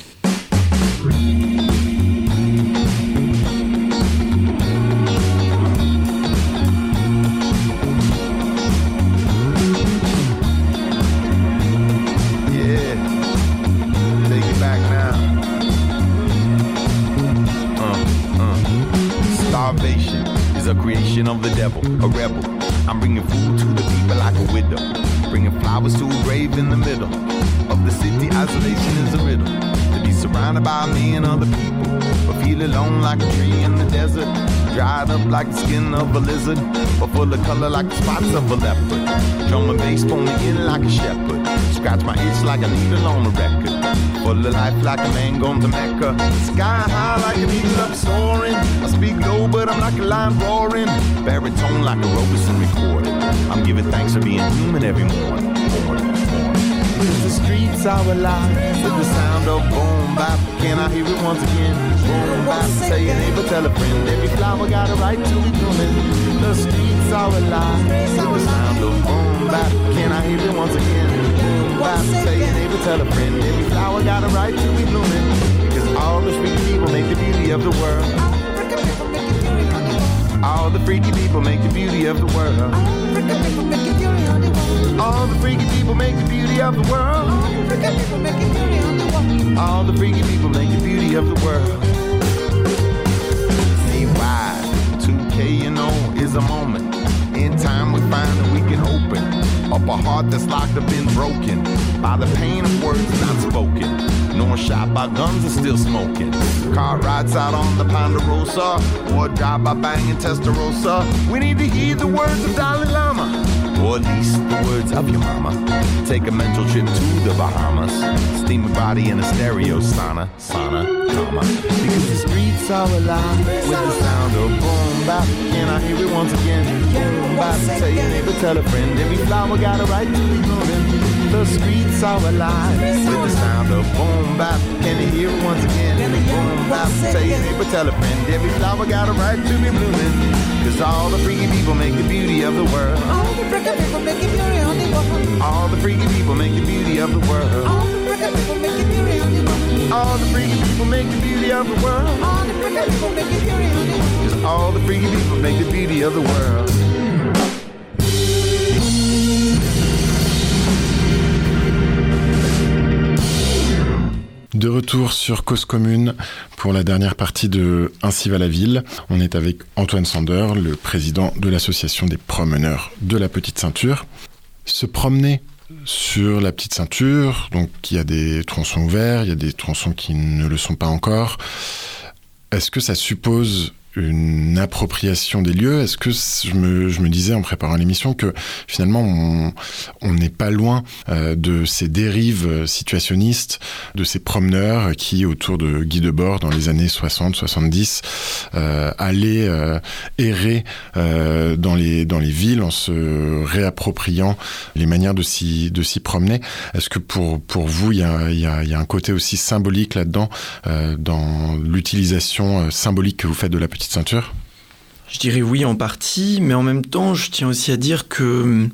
Life like a man going to Mecca. Sky high like an eagle up soaring. I speak low, but I'm like a lion roaring. Baritone like a Robeson recording. I'm giving thanks for being human every morning. The streets are alive with the sound of boom bap. Can I hear it once again? Boom bap. Say your neighbor, tell a friend. Every flower got a right to be blooming. The streets are alive with the sound of boom bap. Can I hear it once again? Boom bap. Say your neighbor, tell a friend. Every flower got a right to be blooming. Because all the freaky people make the beauty of the world. All the freaky people make the beauty of the world. All the freaky people make the beauty of the world. All the freaky people make the beauty of the world. CY, 2K, you know, is a moment. In time, we find that we can open up a heart that's locked up and broken by the pain of words not spoken. Nor shot by guns and still smoking. Car rides out on the Ponderosa, or drive by banging Testarossa. We need to hear the words of Dalai Lama or at least the words of your mama. Take a mental trip to the Bahamas. Steam a body in a stereo sauna, sauna, comma. Because the streets are alive with the sound of boom bap. Can I hear it once again? Boom bap. Tell your neighbor, tell a friend. Every flower got a right to be moving. The streets are alive with the sound of boom bap. Can you hear it once again? Boom bap. Tell your neighbor, tell a friend. Every flower got a right to be blooming. Cause all the freaky people make the beauty of the world. All the freaky people make the beauty of the world. All the freaky people make the beauty of the world. All the freaky people make the beauty of the world. All the freaky people make the beauty of the world. All the freaky people make the beauty of the world. Cause all the freaky people make the beauty of the world. De retour sur Cause Commune pour la dernière partie de Ainsi va la ville. On est avec Antoine Sander, le président de l'association des promeneurs de la Petite Ceinture. Se promener sur la Petite Ceinture, donc il y a des tronçons ouverts, il y a des tronçons qui ne le sont pas encore. Est-ce que ça suppose une appropriation des lieux Est-ce que je me, je me disais en préparant l'émission que finalement on n'est pas loin euh, de ces dérives situationnistes, de ces promeneurs qui autour de Guy Debord dans les années 60-70 euh, allaient euh, errer euh, dans les dans les villes en se réappropriant les manières de s'y promener. Est-ce que pour pour vous il y a y a, y a un côté aussi symbolique là-dedans euh, dans l'utilisation euh, symbolique que vous faites de la petite ceinture Je dirais oui en partie, mais en même temps, je tiens aussi à dire que hum,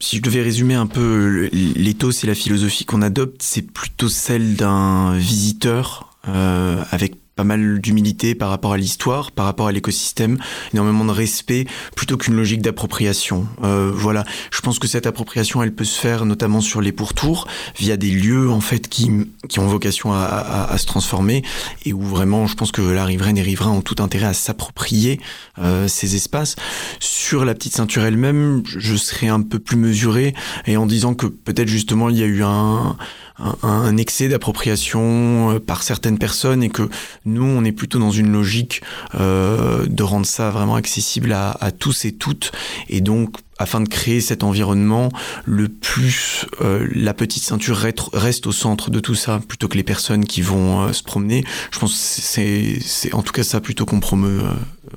si je devais résumer un peu l'éthos et la philosophie qu'on adopte, c'est plutôt celle d'un visiteur euh, avec pas mal d'humilité par rapport à l'histoire, par rapport à l'écosystème, énormément de respect, plutôt qu'une logique d'appropriation. Euh, voilà, je pense que cette appropriation, elle peut se faire notamment sur les pourtours, via des lieux en fait qui, qui ont vocation à, à, à se transformer, et où vraiment, je pense que la riveraine et riverain ont tout intérêt à s'approprier euh, ces espaces. Sur la petite ceinture elle-même, je serais un peu plus mesuré, et en disant que peut-être justement il y a eu un un, excès d'appropriation euh, par certaines personnes et que nous, on est plutôt dans une logique euh, de rendre ça vraiment accessible à, tous et toutes. Et donc, afin de créer cet environnement, le plus euh, la petite ceinture reste au centre de tout ça, plutôt que les personnes qui vont se promener. Je pense que c'est en tout cas ça plutôt qu'on promeut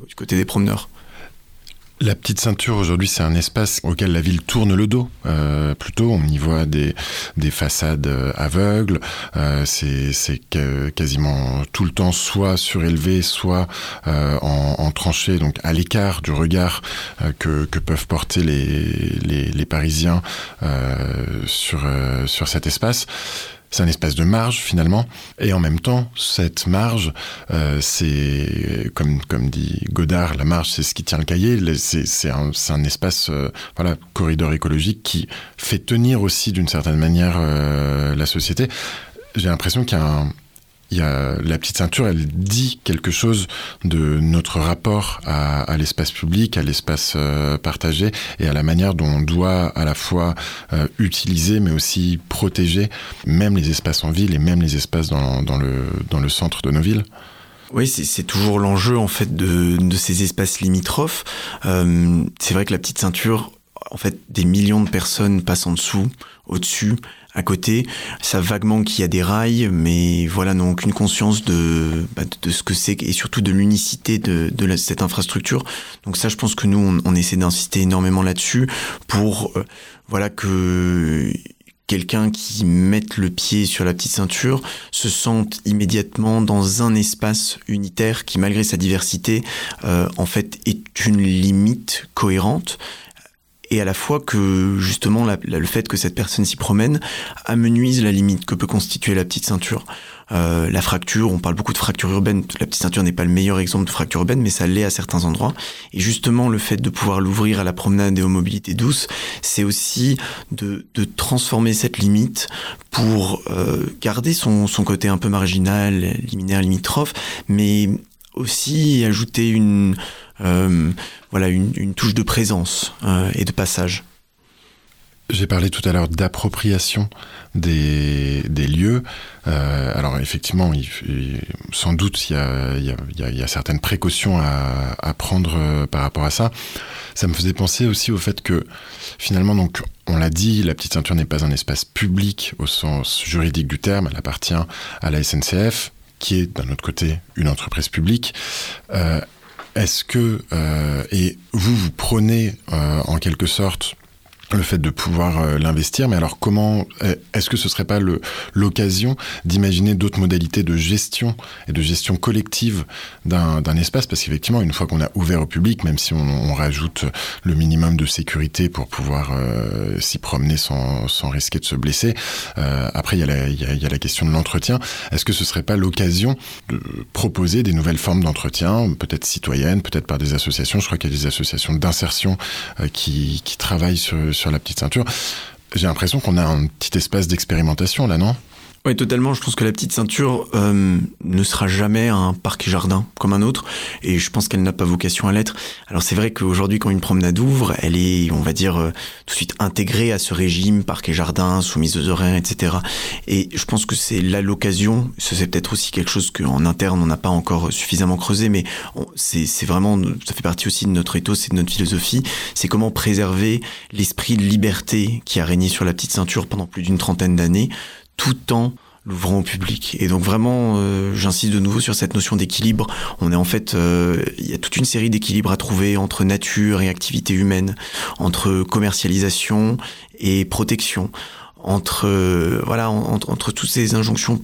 du côté des promeneurs. La petite ceinture aujourd'hui, c'est un espace auquel la ville tourne le dos. Euh, plutôt, on y voit des, des façades aveugles. Euh, c'est quasiment tout le temps soit surélevé, soit euh, en, en tranchée, donc à l'écart du regard euh, que, que peuvent porter les, les, les Parisiens euh, sur, euh, sur cet espace c'est un espace de marge finalement, et en même temps, cette marge, euh, c'est comme comme dit Godard, la marge, c'est ce qui tient le cahier. C'est un, un espace, euh, voilà, corridor écologique qui fait tenir aussi d'une certaine manière euh, la société. J'ai l'impression qu'il y a un, la petite ceinture, elle dit quelque chose de notre rapport à, l'espace public, à l'espace euh, partagé et à la manière dont on doit à la fois euh, utiliser mais aussi protéger même les espaces en ville et même les espaces dans, le, centre de nos villes. Oui, c'est toujours l'enjeu en fait de, de, ces espaces limitrophes. Euh, c'est vrai que la petite ceinture, en fait, des millions de personnes passent en dessous, au-dessus, à côté. Ça vaguement qu'il y a des rails, mais voilà, n'ont aucune conscience de, bah, de ce que c'est et surtout de l'unicité de, de cette infrastructure. Donc ça, je pense que nous, on, on essaie d'insister énormément là-dessus pour, euh, voilà, que quelqu'un qui mette le pied sur la petite ceinture se sente immédiatement dans un espace unitaire qui, malgré sa diversité, euh, en fait, est une limite cohérente et à la fois que justement le fait que cette personne s'y promène amenuise la limite que peut constituer la petite ceinture. Euh, la fracture, on parle beaucoup de fracture urbaine. La petite ceinture n'est pas le meilleur exemple de fracture urbaine, mais ça l'est à certains endroits. Et justement, le fait de pouvoir l'ouvrir à la promenade et aux mobilités douces, c'est aussi de, de, transformer cette limite pour euh, garder son, son côté un peu marginal, liminaire, limitrophe, mais aussi ajouter une, voilà, une, touche de présence euh, et de passage. J'ai parlé tout à l'heure d'appropriation des, lieux. Euh, alors effectivement, sans doute, il y, a, certaines précautions à, prendre euh, par rapport à ça. Ça me faisait penser aussi au fait que finalement, donc, on l'a dit, la petite ceinture n'est pas un espace public au sens juridique du terme. Elle appartient à la SNCF, qui est d'un autre côté une entreprise publique. Euh, Est-ce que euh, et vous vous prenez euh, en quelque sorte le fait de pouvoir euh, l'investir, mais alors comment est-ce que ce serait pas l'occasion d'imaginer d'autres modalités de gestion et de gestion collective d'un espace? Parce qu'effectivement une fois qu'on a ouvert au public, même si on, on, rajoute le minimum de sécurité pour pouvoir euh, s'y promener sans, sans, risquer de se blesser, euh, après il y, y y a la question de l'entretien. Est-ce que ce serait pas l'occasion de proposer des nouvelles formes d'entretien, peut-être citoyennes, peut-être par des associations? Je crois qu'il y a des associations d'insertion euh, qui, qui travaillent sur la petite ceinture. J'ai l'impression qu'on a un petit espace d'expérimentation là, non? Oui, totalement. Je pense que la petite ceinture euh, ne sera jamais un parc et jardin comme un autre, et je pense qu'elle n'a pas vocation à l'être. Alors c'est vrai qu'aujourd'hui, quand une promenade ouvre, elle est, on va dire, euh, tout de suite intégrée à ce régime parc et jardin, soumise aux horaires, etc. Et je pense que c'est là l'occasion. C'est peut-être aussi quelque chose qu'en interne on n'a pas encore suffisamment creusé, mais c'est vraiment, ça fait partie aussi de notre ethos et de notre philosophie. C'est comment préserver l'esprit de liberté qui a régné sur la petite ceinture pendant plus d'une trentaine d'années tout en l'ouvrant au public. Et donc vraiment, euh, j'insiste de nouveau sur cette notion d'équilibre. On est en fait, euh, il y a toute une série d'équilibres à trouver entre nature et activité humaine, entre commercialisation et protection, entre euh, voilà, entre toutes ces injonctions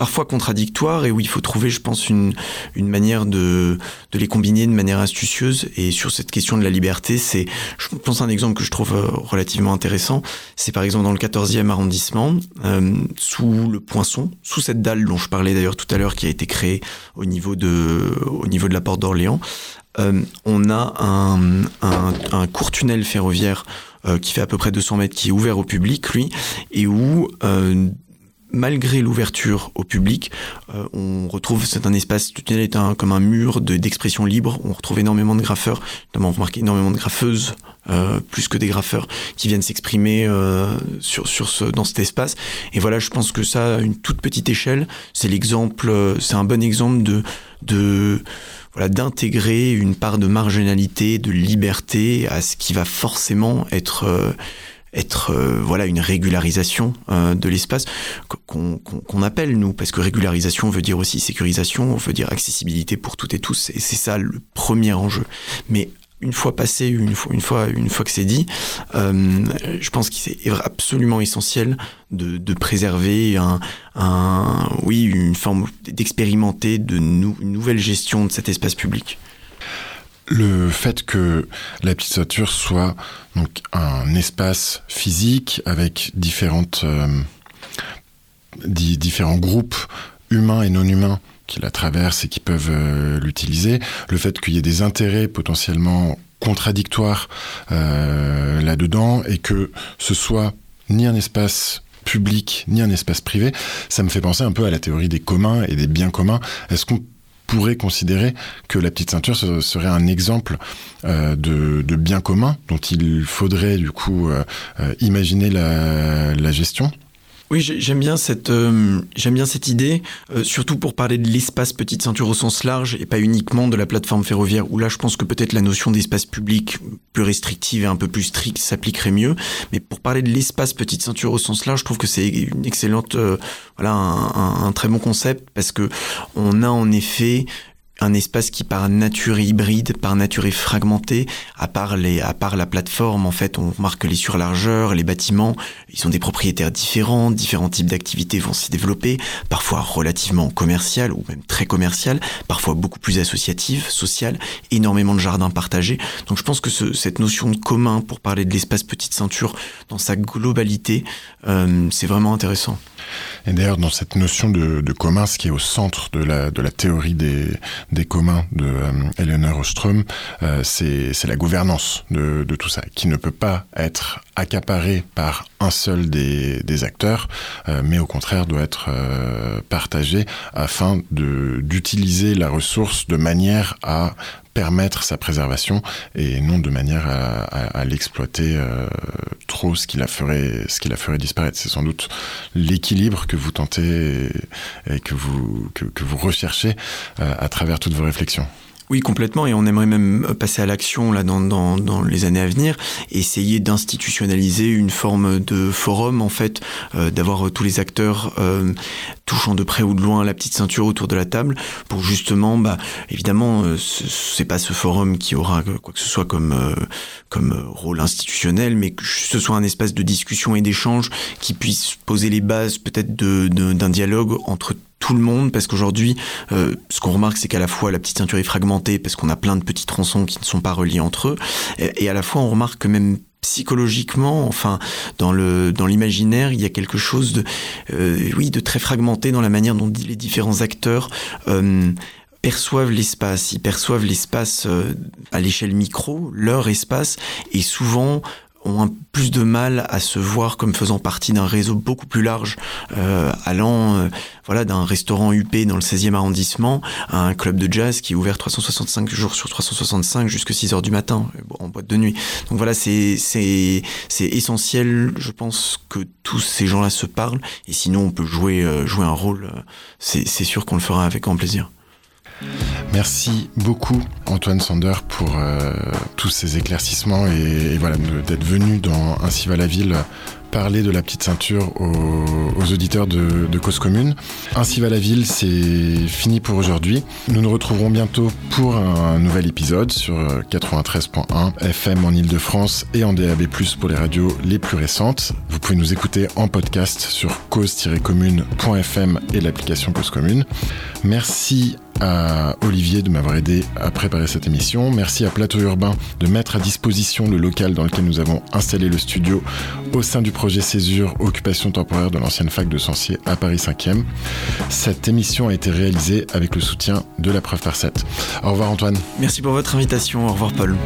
parfois contradictoires et où il faut trouver, je pense, une, une manière de, de les combiner de manière astucieuse. Et sur cette question de la liberté, c'est, je pense, un exemple que je trouve euh, relativement intéressant. C'est par exemple dans le 14e arrondissement, euh, sous le poinçon, sous cette dalle dont je parlais d'ailleurs tout à l'heure, qui a été créée au niveau de, au niveau de la porte d'Orléans. Euh, on a un, un, un, court tunnel ferroviaire euh, qui fait à peu près 200 mètres, qui est ouvert au public, lui, et où euh, malgré l'ouverture au public, euh, on retrouve c'est un espace, le est un, comme un mur d'expression de, libre. On retrouve énormément de graffeurs, notamment remarqué énormément de graffeuses, euh, plus que des graffeurs, qui viennent s'exprimer euh, sur, sur ce, dans cet espace. Et voilà, je pense que ça, à une toute petite échelle, c'est l'exemple, c'est un bon exemple de, de voilà, d'intégrer une part de marginalité, de liberté à ce qui va forcément être euh, être euh, voilà une régularisation euh, de l'espace qu'on qu qu appelle nous. Parce que régularisation veut dire aussi sécurisation veut dire accessibilité pour toutes et tous et c'est ça le premier enjeu. Mais une fois passé une fois une fois une fois que c'est dit euh, je pense qu'il est absolument essentiel de, de préserver un, un oui une forme d'expérimenter de nou une nouvelle gestion de cet espace public le fait que la petite ceinture soit donc un espace physique avec différentes euh, di différents groupes humains et non humains qui la traversent et qui peuvent euh, l'utiliser. Le fait qu'il y ait des intérêts potentiellement contradictoires euh, là dedans et que ce soit ni un espace public ni un espace privé ça me fait penser un peu à la théorie des communs et des biens communs. Est-ce qu'on pourrait considérer que la petite ceinture serait un exemple euh, de, bien commun dont il faudrait du coup euh, euh, imaginer la gestion Oui, j'ai- j'aime bien cette euh, j'aime bien cette idée, euh, surtout pour parler de l'espace petite ceinture au sens large et pas uniquement de la plateforme ferroviaire où là je pense que peut-être la notion d'espace public plus restrictive et un peu plus stricte s'appliquerait mieux. Mais pour parler de l'espace petite ceinture au sens large, je trouve que c'est une excellente euh, voilà un- un très bon concept parce que on a en effet un espace qui par nature hybride, par nature est fragmenté, à part les, à part la plateforme, en fait, on remarque que les surlargeurs, les bâtiments, ils ont des propriétaires différents, différents types d'activités vont s'y développer, parfois relativement commerciales ou même très commerciales, parfois beaucoup plus associatives, sociales, énormément de jardins partagés. Donc je pense que ce- cette notion de commun pour parler de l'espace petite ceinture dans sa globalité, euh, c'est vraiment intéressant. Et d'ailleurs, dans cette notion de, de commun, ce qui est au centre de la, de la théorie des, des communs de euh, Eleanor Ostrom, euh, c'est la gouvernance de, de tout ça, qui ne peut pas être accaparée par un seul des, acteurs, euh, mais au contraire doit être euh, partagée afin d'utiliser la ressource de manière à permettre sa préservation et non de manière à, l'exploiter euh, trop, ce qui la ferait, disparaître. C'est sans doute l'équilibre que vous tentez et, que vous recherchez à travers toutes vos réflexions. Oui, complètement, et on aimerait même passer à l'action là dans, dans, dans les années à venir, essayer d'institutionnaliser une forme de forum en fait, euh, d'avoir euh, tous les acteurs euh, touchant de près ou de loin la petite ceinture autour de la table, pour justement, bah, évidemment, euh, ce- c'est pas ce forum qui aura quoi que ce soit comme euh, comme euh, rôle institutionnel, mais que ce soit un espace de discussion et d'échange qui puisse poser les bases peut-être de- de- d'un dialogue entre tout le monde parce qu'aujourd'hui euh, ce qu'on remarque c'est qu'à la fois la petite ceinture est fragmentée parce qu'on a plein de petits tronçons qui ne sont pas reliés entre eux et, à la fois on remarque que même psychologiquement enfin dans le dans l'imaginaire il y a quelque chose de euh, oui de très fragmenté dans la manière dont les différents acteurs euh, perçoivent l'espace, ils perçoivent l'espace euh, à l'échelle micro, leur espace, et souvent ont un plus de mal à se voir comme faisant partie d'un réseau beaucoup plus large, euh, allant euh, voilà d'un restaurant UP dans le 16e arrondissement à un club de jazz qui est ouvert 365 jours sur 365 jusqu'à 6 heures du matin en boîte de nuit. Donc voilà, c'est c'est c'est essentiel, je pense que tous ces gens-là se parlent et sinon on peut jouer euh, jouer un rôle, euh, c'est c'est sûr qu'on le fera avec grand plaisir. Merci beaucoup Antoine Sander pour euh, tous ces éclaircissements et, voilà d'être venu dans Ainsi va la ville parler de la petite ceinture aux, auditeurs de, de Cause Commune. Ainsi va la ville, c'est fini pour aujourd'hui. Nous nous retrouverons bientôt pour un nouvel épisode sur euh, 93.1 FM en Ile-de-France et en DAB+, pour les radios les plus récentes. Vous pouvez nous écouter en podcast sur cause-commune.fm et l'application Cause Commune. Merci à Olivier de m'avoir aidé à préparer cette émission. Merci à Plateau Urbain de mettre à disposition le local dans lequel nous avons installé le studio au sein du projet Césure, occupation temporaire de l'ancienne fac de Sancier à Paris 5e. Cette émission a été réalisée avec le soutien de la preuve par 7. Au revoir Antoine. Merci pour votre invitation, au revoir Paul.